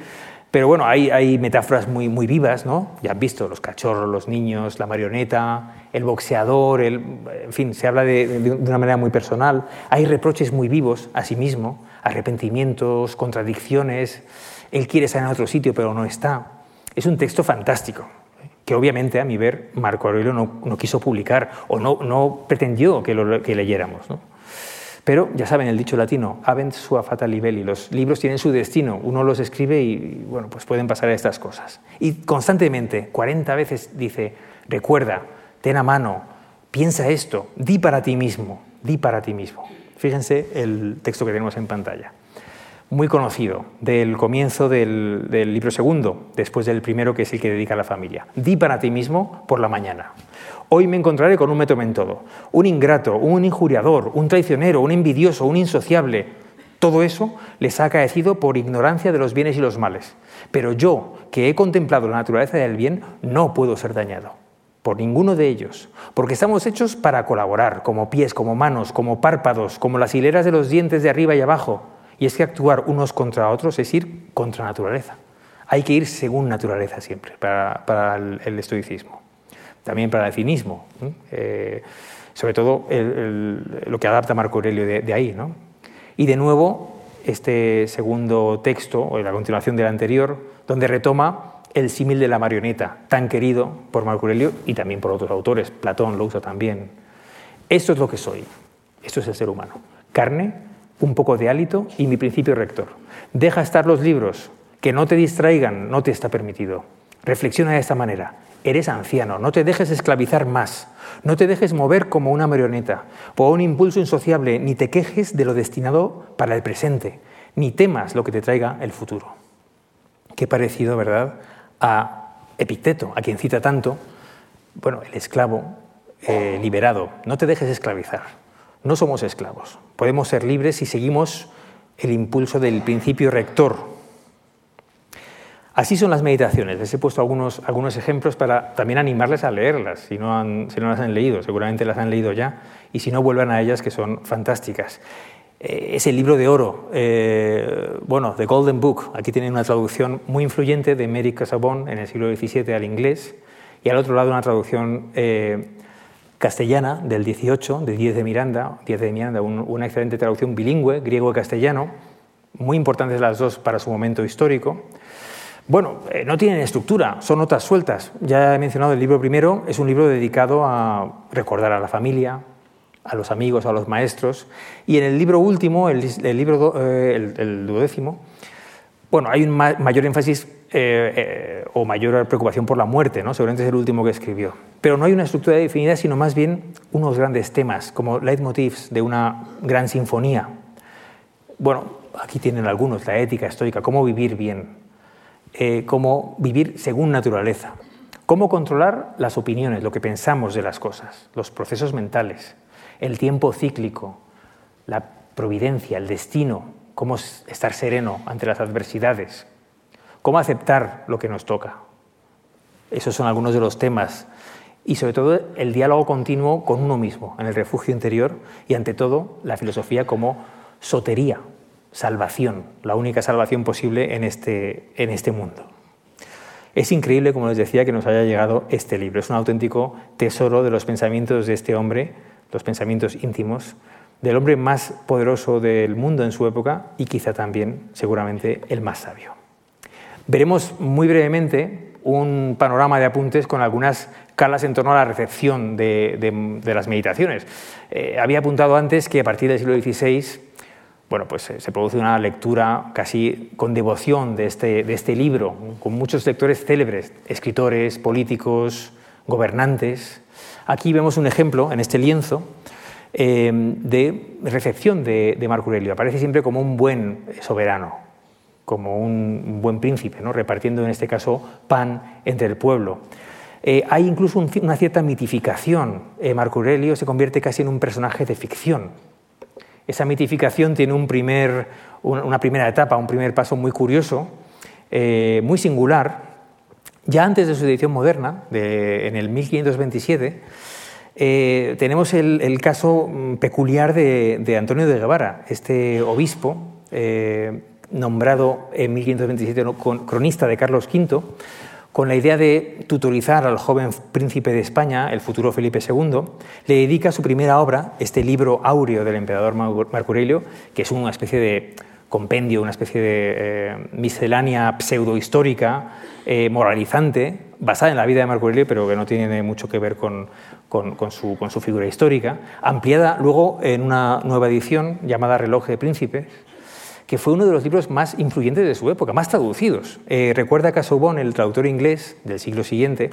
Pero bueno, hay, metáforas muy, muy vivas, ¿no? Ya han visto los cachorros, los niños, la marioneta, el boxeador, el, en fin, se habla de, de, una manera muy personal. Hay reproches muy vivos a sí mismo, arrepentimientos, contradicciones. Él quiere estar en otro sitio, pero no está. Es un texto fantástico que obviamente a mi ver Marco Aurelio no, quiso publicar o no, no pretendió que, lo, que leyéramos. Pero ya saben el dicho latino, avent sua fata libelli, los libros tienen su destino, uno los escribe y bueno, pues pueden pasar estas cosas. Y constantemente, 40 veces dice, recuerda, ten a mano, piensa esto, di para ti mismo, di para ti mismo. Fíjense el texto que tenemos en pantalla. Muy conocido, del comienzo del, del libro segundo, después del primero que es el que dedica a la familia. Di para ti mismo por la mañana. Hoy me encontraré con un método en todo. Un ingrato, un injuriador, un traicionero, un envidioso, un insociable. Todo eso les ha acaecido por ignorancia de los bienes y los males. Pero yo, que he contemplado la naturaleza del bien, no puedo ser dañado por ninguno de ellos, porque estamos hechos para colaborar, como pies, como manos, como párpados, como las hileras de los dientes de arriba y abajo. Y es que actuar unos contra otros es ir contra naturaleza. Hay que ir según naturaleza siempre para, el estoicismo también para el cinismo, eh, sobre todo lo que adapta Marco Aurelio de, ahí. ¿no? Y de nuevo, este segundo texto, o la continuación del anterior, donde retoma el símil de la marioneta, tan querido por Marco Aurelio y también por otros autores, Platón lo usa también. Esto es lo que soy, esto es el ser humano. Carne, un poco de hálito y mi principio rector. Deja estar los libros, que no te distraigan, no te está permitido. Reflexiona de esta manera. Eres anciano, no te dejes esclavizar más, no te dejes mover como una marioneta por un impulso insociable, ni te quejes de lo destinado para el presente, ni temas lo que te traiga el futuro. Qué parecido, ¿verdad?, a Epicteto, a quien cita tanto, bueno, el esclavo eh, liberado. No te dejes esclavizar. No somos esclavos. Podemos ser libres si seguimos el impulso del principio rector Así son las meditaciones. Les he puesto algunos, algunos ejemplos para también animarles a leerlas, si no, si no las han leído, seguramente las han leído ya, y si no, vuelvan a ellas, que son fantásticas. Eh, es el libro de oro, eh, bueno, The Golden Book. Aquí tienen una traducción muy influyente de Mary Casabon en el siglo XVII al inglés, y al otro lado una traducción eh, castellana del XVIII, de Diez de Miranda, Diez de Miranda una excelente traducción bilingüe, griego-castellano, muy importantes las dos para su momento histórico. Bueno, eh, no tienen estructura, son notas sueltas. Ya he mencionado el libro primero, es un libro dedicado a recordar a la familia, a los amigos, a los maestros. Y en el libro último, el, libro eh, el, duodécimo, bueno, hay un mayor énfasis eh, o mayor preocupación por la muerte, ¿no? seguramente es el último que escribió. Pero no hay una estructura definida, sino más bien unos grandes temas, como leitmotivs de una gran sinfonía. Bueno, aquí tienen algunos, la ética estoica, cómo vivir bien, eh, cómo vivir según naturaleza, cómo controlar las opiniones, lo que pensamos de las cosas, los procesos mentales, el tiempo cíclico, la providencia, el destino, cómo estar sereno ante las adversidades, cómo aceptar lo que nos toca. Esos son algunos de los temas. Y sobre todo el diálogo continuo con uno mismo, en el refugio interior y ante todo la filosofía como sotería, salvación, la única salvación posible en este, en este mundo. Es increíble, como les decía, que nos haya llegado este libro. Es un auténtico tesoro de los pensamientos de este hombre, los pensamientos íntimos, del hombre más poderoso del mundo en su época y quizá también, seguramente, el más sabio. Veremos muy brevemente un panorama de apuntes con algunas calas en torno a la recepción de, las meditaciones. Eh, había apuntado antes que a partir del siglo XVI bueno, pues eh, se produce una lectura casi con devoción de este, de este libro, con muchos lectores célebres, escritores, políticos, gobernantes. Aquí vemos un ejemplo en este lienzo eh, de recepción de, Marco Aurelio. Aparece siempre como un buen soberano, como un buen príncipe, ¿no? repartiendo en este caso pan entre el pueblo. Eh, hay incluso una cierta mitificación. Marco Aurelio se convierte casi en un personaje de ficción, esa mitificación tiene un primer, una primera etapa, un primer paso muy curioso, eh, muy singular. Ya antes de su edición moderna, en el 1527, eh, tenemos el, caso mm, peculiar de, Antonio de Guevara, este obispo eh, nombrado en 1527 cronista de Carlos V, con la idea de tutorizar al joven príncipe de España, el futuro Felipe II, le dedica su primera obra, este libro áureo del emperador Marco Aurelio, que es una especie de compendio, una especie de eh, miscelánea pseudohistórica, eh, moralizante, basada en la vida de Marco Aurelio, pero que no tiene mucho que ver con, su, con, su, figura histórica, ampliada luego en una nueva edición llamada Reloj de Príncipes, que fue uno de los libros más influyentes de su época, más traducidos. Eh, recuerda Casaubon, el traductor inglés del siglo siguiente,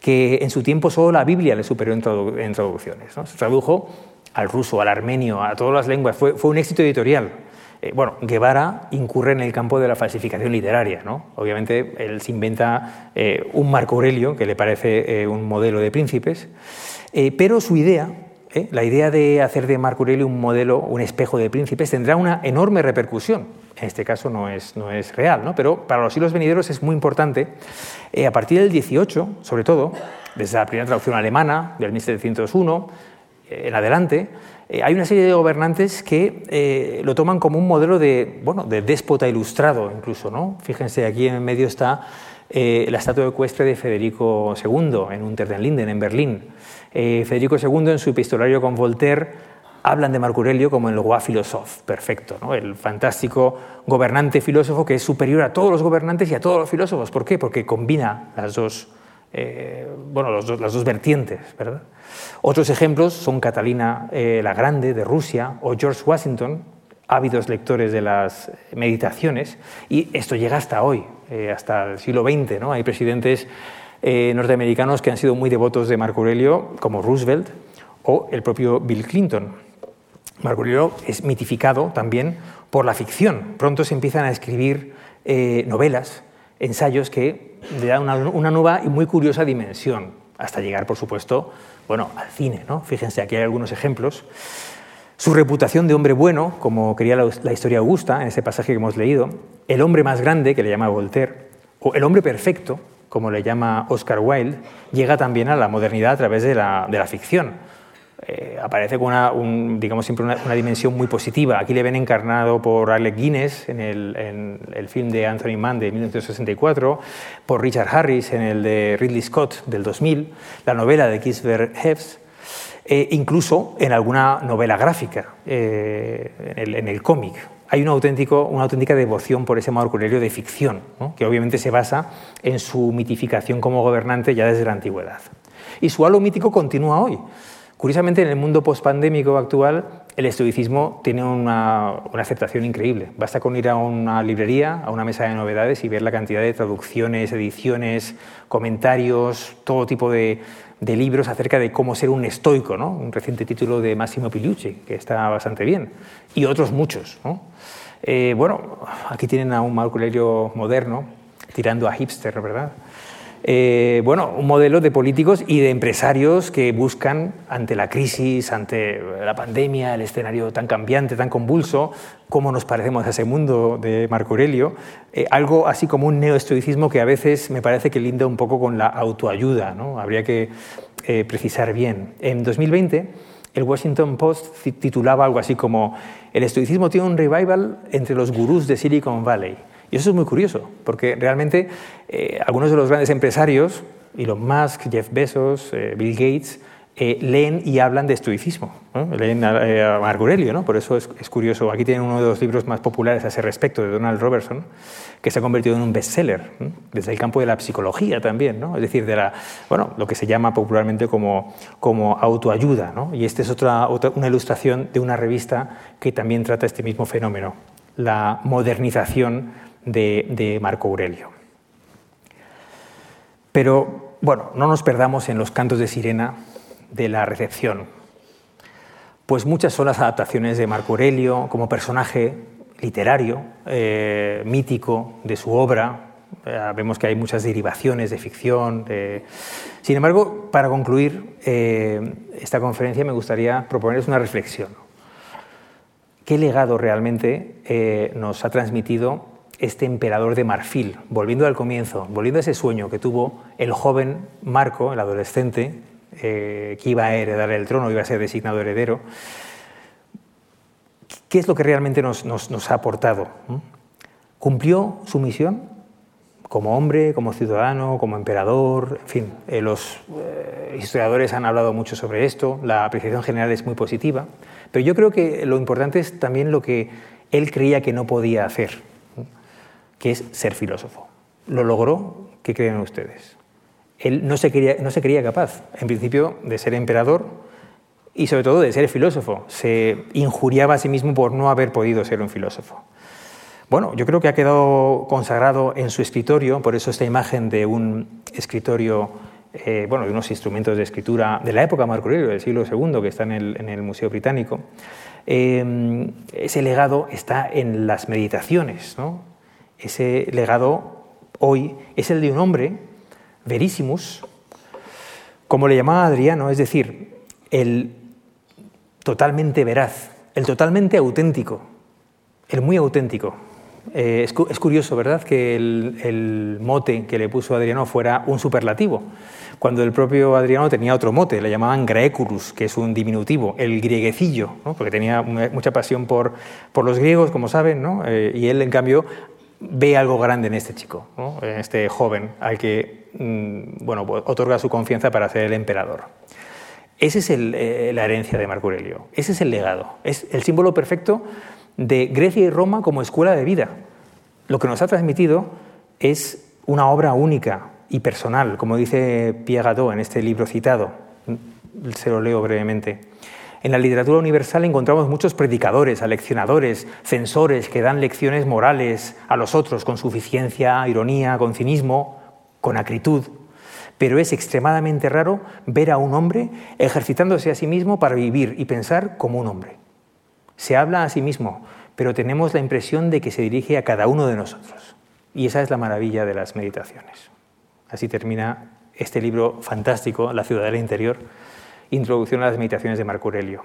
que en su tiempo solo la Biblia le superó en, traducciones. Se tradujo al ruso, al armenio, a todas las lenguas. Fue, fue un éxito editorial. Eh, bueno, Guevara incurre en el campo de la falsificación literaria. ¿no? Obviamente, él se inventa eh, un Marco Aurelio, que le parece eh, un modelo de príncipes, pero su idea, la idea de hacer de Marco Aurelio un modelo, un espejo de príncipes, tendrá una enorme repercusión. En este caso no es, no es real, ¿no? pero para los siglos venideros es muy importante. a partir del 18, sobre todo, desde la primera traducción alemana, del 1701, en adelante, eh, hay una serie de gobernantes que eh, lo toman como un modelo de, bueno, de déspota ilustrado, incluso. ¿no? Fíjense, aquí en medio está eh, la estatua ecuestre de Federico II en Unter den Linden, en Berlín. Federico II, en su epistolario con Voltaire, hablan de Marco Aurelio como el roi philosophe, perfecto, el fantástico gobernante filósofo que es superior a todos los gobernantes y a todos los filósofos. ¿Por qué? Porque combina las dos, bueno, las dos vertientes, ¿verdad? Otros ejemplos son Catalina eh, la Grande de Rusia o George Washington, ávidos lectores de las meditaciones, y esto llega hasta hoy, eh, hasta el siglo XX. ¿no? Hay presidentes eh, norteamericanos que han sido muy devotos de Marco Aurelio, como Roosevelt o el propio Bill Clinton. Marco Aurelio es mitificado también por la ficción. Pronto se empiezan a escribir novelas, ensayos que le dan una, nueva y muy curiosa dimensión, hasta llegar, por supuesto, bueno, al cine. ¿no? Fíjense, aquí hay algunos ejemplos. Su reputación de hombre bueno, como quería la, historia augusta en ese pasaje que hemos leído, el hombre más grande, que le llama Voltaire, o el hombre perfecto, como le llama Oscar Wilde, llega también a la modernidad a través de la, de la ficción. Eh, aparece con una, digamos, siempre una, dimensión muy positiva. Aquí le ven encarnado por Alec Guinness en el, film de Anthony Mann de 1964, por Richard Harris en el de Ridley Scott del 2000, la novela de Kisver Heffs, e incluso en alguna novela gráfica, eh, en el, cómic. Hay auténtico, una auténtica devoción por ese Marco Aurelio de ficción, que obviamente se basa en su mitificación como gobernante ya desde la antigüedad. Y su halo mítico continúa hoy. Curiosamente, en el mundo postpandémico actual, el estoicismo tiene una, aceptación increíble. Basta con ir a una librería, a una mesa de novedades y ver la cantidad de traducciones, ediciones, comentarios, todo tipo de, libros acerca de cómo ser un estoico, ¿no? un reciente título de Massimo Pigliucci, que está bastante bien, y otros muchos. Eh, bueno, aquí tienen a un Marco Aurelio moderno, tirando a hipster, ¿verdad? Eh, bueno, un modelo de políticos y de empresarios que buscan, ante la crisis, ante la pandemia, el escenario tan cambiante, tan convulso, cómo nos parecemos a ese mundo de Marco Aurelio, eh, algo así como un neoestoicismo que a veces me parece que linda un poco con la autoayuda, ¿no? habría que eh, precisar bien. En 2020, el Washington Post titulaba algo así como El estoicismo tiene un revival entre los gurús de Silicon Valley. Y eso es muy curioso, porque realmente eh, algunos de los grandes empresarios, Elon Musk, Jeff Bezos, eh, Bill Gates, eh, leen y hablan de estoicismo, leen a, Marco Aurelio, ¿no? por eso es, curioso. Aquí tienen uno de los libros más populares a ese respecto, de Donald Robertson, que se ha convertido en un bestseller, desde el campo de la psicología también, es decir, de la, bueno, lo que se llama popularmente como, como autoayuda. Y esta es otra, otra, una ilustración de una revista que también trata este mismo fenómeno, la modernización de, Marco Aurelio. Pero bueno, no nos perdamos en los cantos de sirena de la recepción, pues muchas son las adaptaciones de Marco Aurelio como personaje literario, eh, mítico de su obra. Eh, vemos que hay muchas derivaciones de ficción. Sin embargo, para concluir eh, esta conferencia me gustaría proponerles una reflexión. ¿Qué legado realmente nos ha transmitido este emperador de marfil, volviendo al comienzo, volviendo a ese sueño que tuvo el joven Marco, el adolescente, eh, que iba a heredar el trono, iba a ser designado heredero, ¿qué es lo que realmente nos, ha aportado? ¿Cumplió su misión? como hombre, como ciudadano, como emperador, en fin, eh, los eh, historiadores han hablado mucho sobre esto, la apreciación general es muy positiva, pero yo creo que lo importante es también lo que él creía que no podía hacer, que es ser filósofo. Lo logró, ¿qué creen ustedes? Él no se, quería, no se creía capaz, en principio, de ser emperador y sobre todo de ser filósofo. Se injuriaba a sí mismo por no haber podido ser un filósofo. Bueno, yo creo que ha quedado consagrado en su escritorio, por eso esta imagen de un escritorio, eh, bueno, de unos instrumentos de escritura de la época Marco Aurelio, del siglo II, que está en el, Museo Británico. Eh, ese legado está en las meditaciones. ¿no? Ese legado hoy es el de un hombre, Verísimus, como le llamaba Adriano, es decir, el totalmente veraz, el totalmente auténtico, el muy auténtico, eh, es, curioso, ¿verdad?, que el, mote que le puso Adriano fuera un superlativo, cuando el propio Adriano tenía otro mote, le llamaban Graeculus, que es un diminutivo, el grieguecillo, porque tenía mucha pasión por, los griegos, como saben, eh, y él, en cambio, ve algo grande en este chico, en este joven, al que mm, bueno, otorga su confianza para ser el emperador. Esa es eh, la herencia de Marco Aurelio, ese es el legado, es el símbolo perfecto de Grecia y Roma como escuela de vida. Lo que nos ha transmitido es una obra única y personal, como dice Pierre en este libro citado. Se lo leo brevemente. En la literatura universal encontramos muchos predicadores, aleccionadores, censores que dan lecciones morales a los otros con suficiencia, ironía, con cinismo, con acritud. Pero es extremadamente raro ver a un hombre ejercitándose a sí mismo para vivir y pensar como un hombre. Se habla a sí mismo, pero tenemos la impresión de que se dirige a cada uno de nosotros. Y esa es la maravilla de las meditaciones. Así termina este libro fantástico, La ciudadela interior, Introducción a las meditaciones de Marco Aurelio.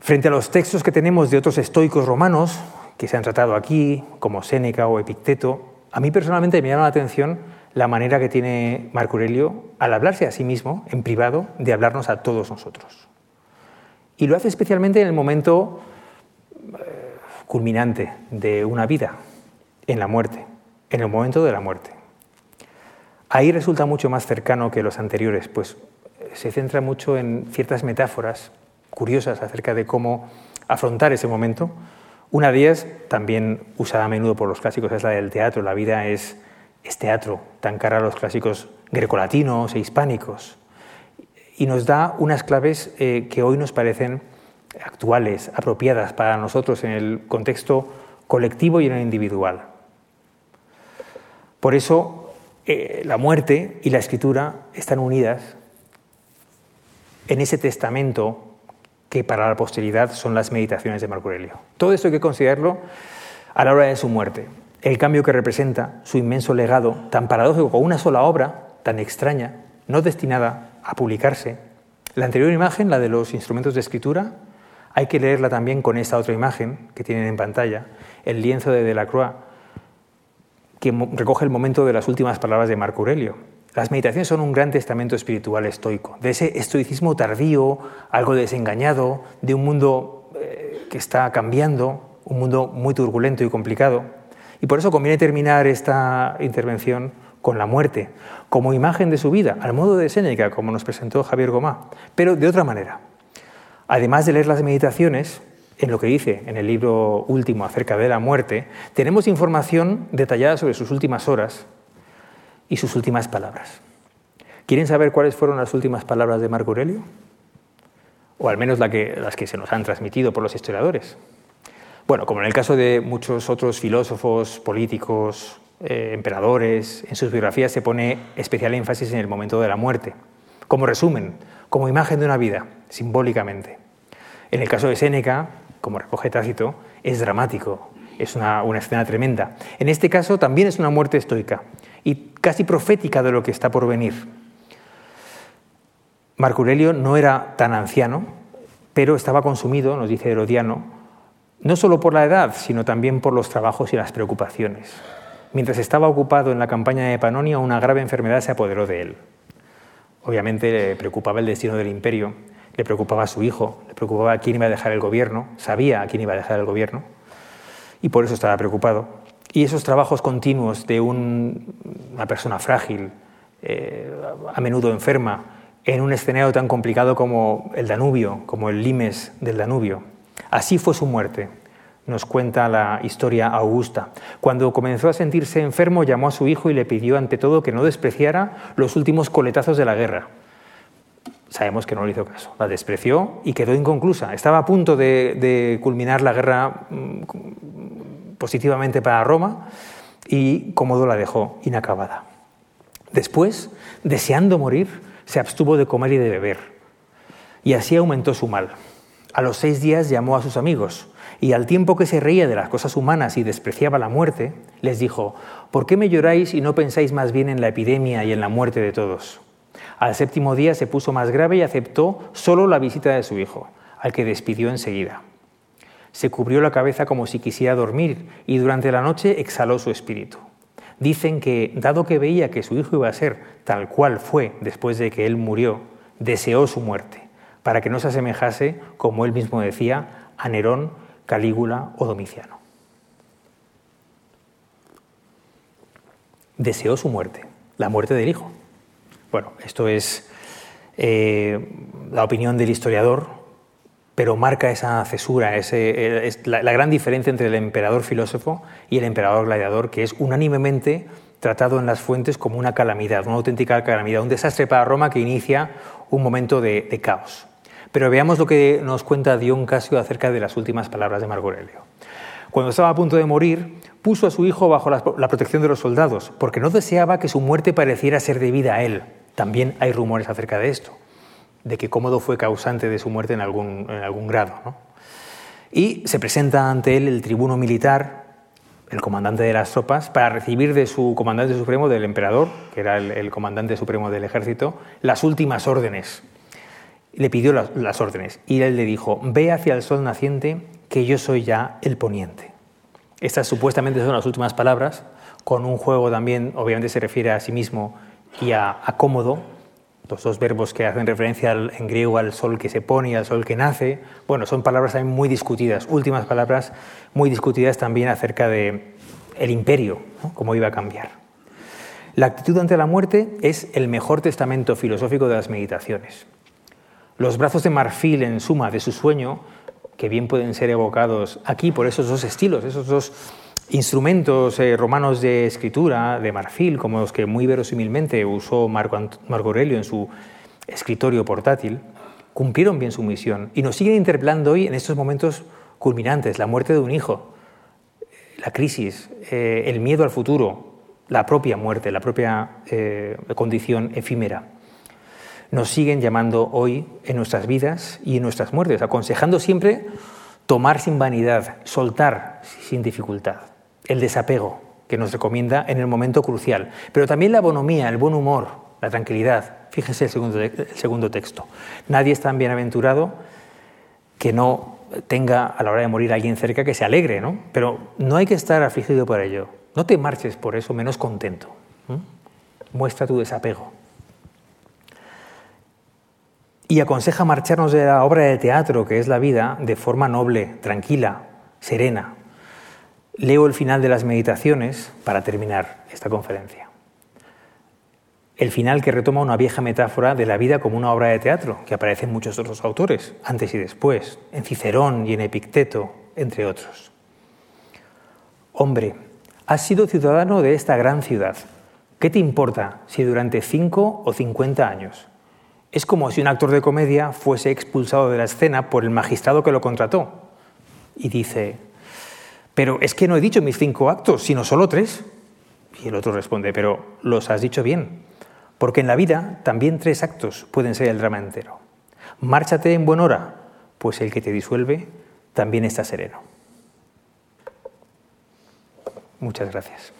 Frente a los textos que tenemos de otros estoicos romanos, que se han tratado aquí, como Séneca o Epicteto, a mí personalmente me llama la atención la manera que tiene Marco Aurelio al hablarse a sí mismo, en privado, de hablarnos a todos nosotros. Y lo hace especialmente en el momento eh, culminante de una vida, en la muerte, en el momento de la muerte. Ahí resulta mucho más cercano que los anteriores, pues se centra mucho en ciertas metáforas curiosas acerca de cómo afrontar ese momento. Una de ellas, también usada a menudo por los clásicos, es la del teatro. La vida es, teatro, tan cara a los clásicos grecolatinos e hispánicos y nos da unas claves eh, que hoy nos parecen actuales, apropiadas para nosotros en el contexto colectivo y en el individual. Por eso eh, la muerte y la escritura están unidas en ese testamento que para la posteridad son las meditaciones de Marco Aurelio. Todo esto hay que considerarlo a la hora de su muerte. El cambio que representa su inmenso legado, tan paradójico con una sola obra, tan extraña, no destinada a publicarse. La anterior imagen, la de los instrumentos de escritura, hay que leerla también con esta otra imagen que tienen en pantalla, el lienzo de Delacroix, que recoge el momento de las últimas palabras de Marco Aurelio. Las meditaciones son un gran testamento espiritual estoico, de ese estoicismo tardío, algo desengañado, de un mundo eh, que está cambiando, un mundo muy turbulento y complicado. Y por eso conviene terminar esta intervención con la muerte, como imagen de su vida, al modo de Séneca, como nos presentó Javier Gomá, pero de otra manera. Además de leer las meditaciones, en lo que dice en el libro último acerca de la muerte, tenemos información detallada sobre sus últimas horas y sus últimas palabras. ¿Quieren saber cuáles fueron las últimas palabras de Marco Aurelio? O al menos las que se nos han transmitido por los historiadores. Bueno, como en el caso de muchos otros filósofos, políticos, eh, emperadores, en sus biografías se pone especial énfasis en el momento de la muerte, como resumen, como imagen de una vida, simbólicamente. En el caso de Séneca, como recoge Tácito, es dramático, es una, una escena tremenda. En este caso también es una muerte estoica y casi profética de lo que está por venir. Marco Aurelio no era tan anciano, pero estaba consumido, nos dice Herodiano, no solo por la edad, sino también por los trabajos y las preocupaciones. Mientras estaba ocupado en la campaña de Panonia, una grave enfermedad se apoderó de él. Obviamente le preocupaba el destino del imperio, le preocupaba a su hijo, le preocupaba a quién iba a dejar el gobierno, sabía a quién iba a dejar el gobierno, y por eso estaba preocupado. Y esos trabajos continuos de una persona frágil, eh, a menudo enferma, en un escenario tan complicado como el Danubio, como el Limes del Danubio. Así fue su muerte, nos cuenta la historia Augusta. Cuando comenzó a sentirse enfermo, llamó a su hijo y le pidió ante todo que no despreciara los últimos coletazos de la guerra. Sabemos que no le hizo caso, la despreció y quedó inconclusa. Estaba a punto de, culminar la guerra mm, positivamente para Roma y Cómodo la dejó inacabada. Después, deseando morir, se abstuvo de comer y de beber. Y así aumentó su mal. A los seis días llamó a sus amigos y al tiempo que se reía de las cosas humanas y despreciaba la muerte, les dijo, ¿por qué me lloráis y no pensáis más bien en la epidemia y en la muerte de todos? Al séptimo día se puso más grave y aceptó solo la visita de su hijo, al que despidió enseguida. Se cubrió la cabeza como si quisiera dormir y durante la noche exhaló su espíritu. Dicen que, dado que veía que su hijo iba a ser tal cual fue después de que él murió, deseó su muerte, para que no se asemejase, como él mismo decía, a Nerón, Calígula o Domiciano. Deseó su muerte, la muerte del hijo. Bueno, esto es eh, la opinión del historiador, pero marca esa cesura, ese, la, gran diferencia entre el emperador filósofo y el emperador gladiador, que es unánimemente tratado en las fuentes como una calamidad, una auténtica calamidad, un desastre para Roma que inicia un momento de, caos. Pero veamos lo que nos cuenta Dion Casio acerca de las últimas palabras de Marco Aurelio. Cuando estaba a punto de morir, puso a su hijo bajo la, la protección de los soldados, porque no deseaba que su muerte pareciera ser debida a él. También hay rumores acerca de esto de que Cómodo fue causante de su muerte en algún, en algún grado. Y se presenta ante él el tribuno militar, el comandante de las tropas, para recibir de su comandante supremo, del emperador, que era el, comandante supremo del ejército, las últimas órdenes. Le pidió las, las órdenes y él le dijo, ve hacia el sol naciente, que yo soy ya el poniente. Estas supuestamente son las últimas palabras, con un juego también, obviamente se refiere a sí mismo y a, a Cómodo, los dos verbos que hacen referencia en griego al sol que se pone y al sol que nace, bueno, son palabras también muy discutidas, últimas palabras muy discutidas también acerca de el imperio, cómo iba a cambiar. La actitud ante la muerte es el mejor testamento filosófico de las meditaciones. Los brazos de marfil en suma de su sueño, que bien pueden ser evocados aquí por esos dos estilos, esos dos instrumentos eh, romanos de escritura, de marfil, como los que muy verosímilmente usó Marco, Aurelio en su escritorio portátil, cumplieron bien su misión y nos siguen interpelando hoy en estos momentos culminantes, la muerte de un hijo, la crisis, eh, el miedo al futuro, la propia muerte, la propia eh, condición efímera. Nos siguen llamando hoy en nuestras vidas y en nuestras muertes, aconsejando siempre tomar sin vanidad, soltar sin dificultad el desapego que nos recomienda en el momento crucial, pero también la bonomía, el buen humor, la tranquilidad. Fíjese el segundo, el segundo texto. Nadie es tan bienaventurado que no tenga a la hora de morir alguien cerca que se alegre, ¿no? Pero no hay que estar afligido por ello. No te marches por eso menos contento. Muestra tu desapego. Y aconseja marcharnos de la obra de teatro que es la vida de forma noble, tranquila, serena, leo el final de las meditaciones para terminar esta conferencia. El final que retoma una vieja metáfora de la vida como una obra de teatro, que aparece en muchos otros autores, antes y después, en Cicerón y en Epicteto, entre otros. Hombre, has sido ciudadano de esta gran ciudad. ¿Qué te importa si durante cinco o cincuenta años? Es como si un actor de comedia fuese expulsado de la escena por el magistrado que lo contrató. Y dice, pero es que no he dicho mis cinco actos, sino solo tres. Y el otro responde, pero los has dicho bien, porque en la vida también tres actos pueden ser el drama entero. Márchate en buena hora, pues el que te disuelve también está sereno. Muchas gracias.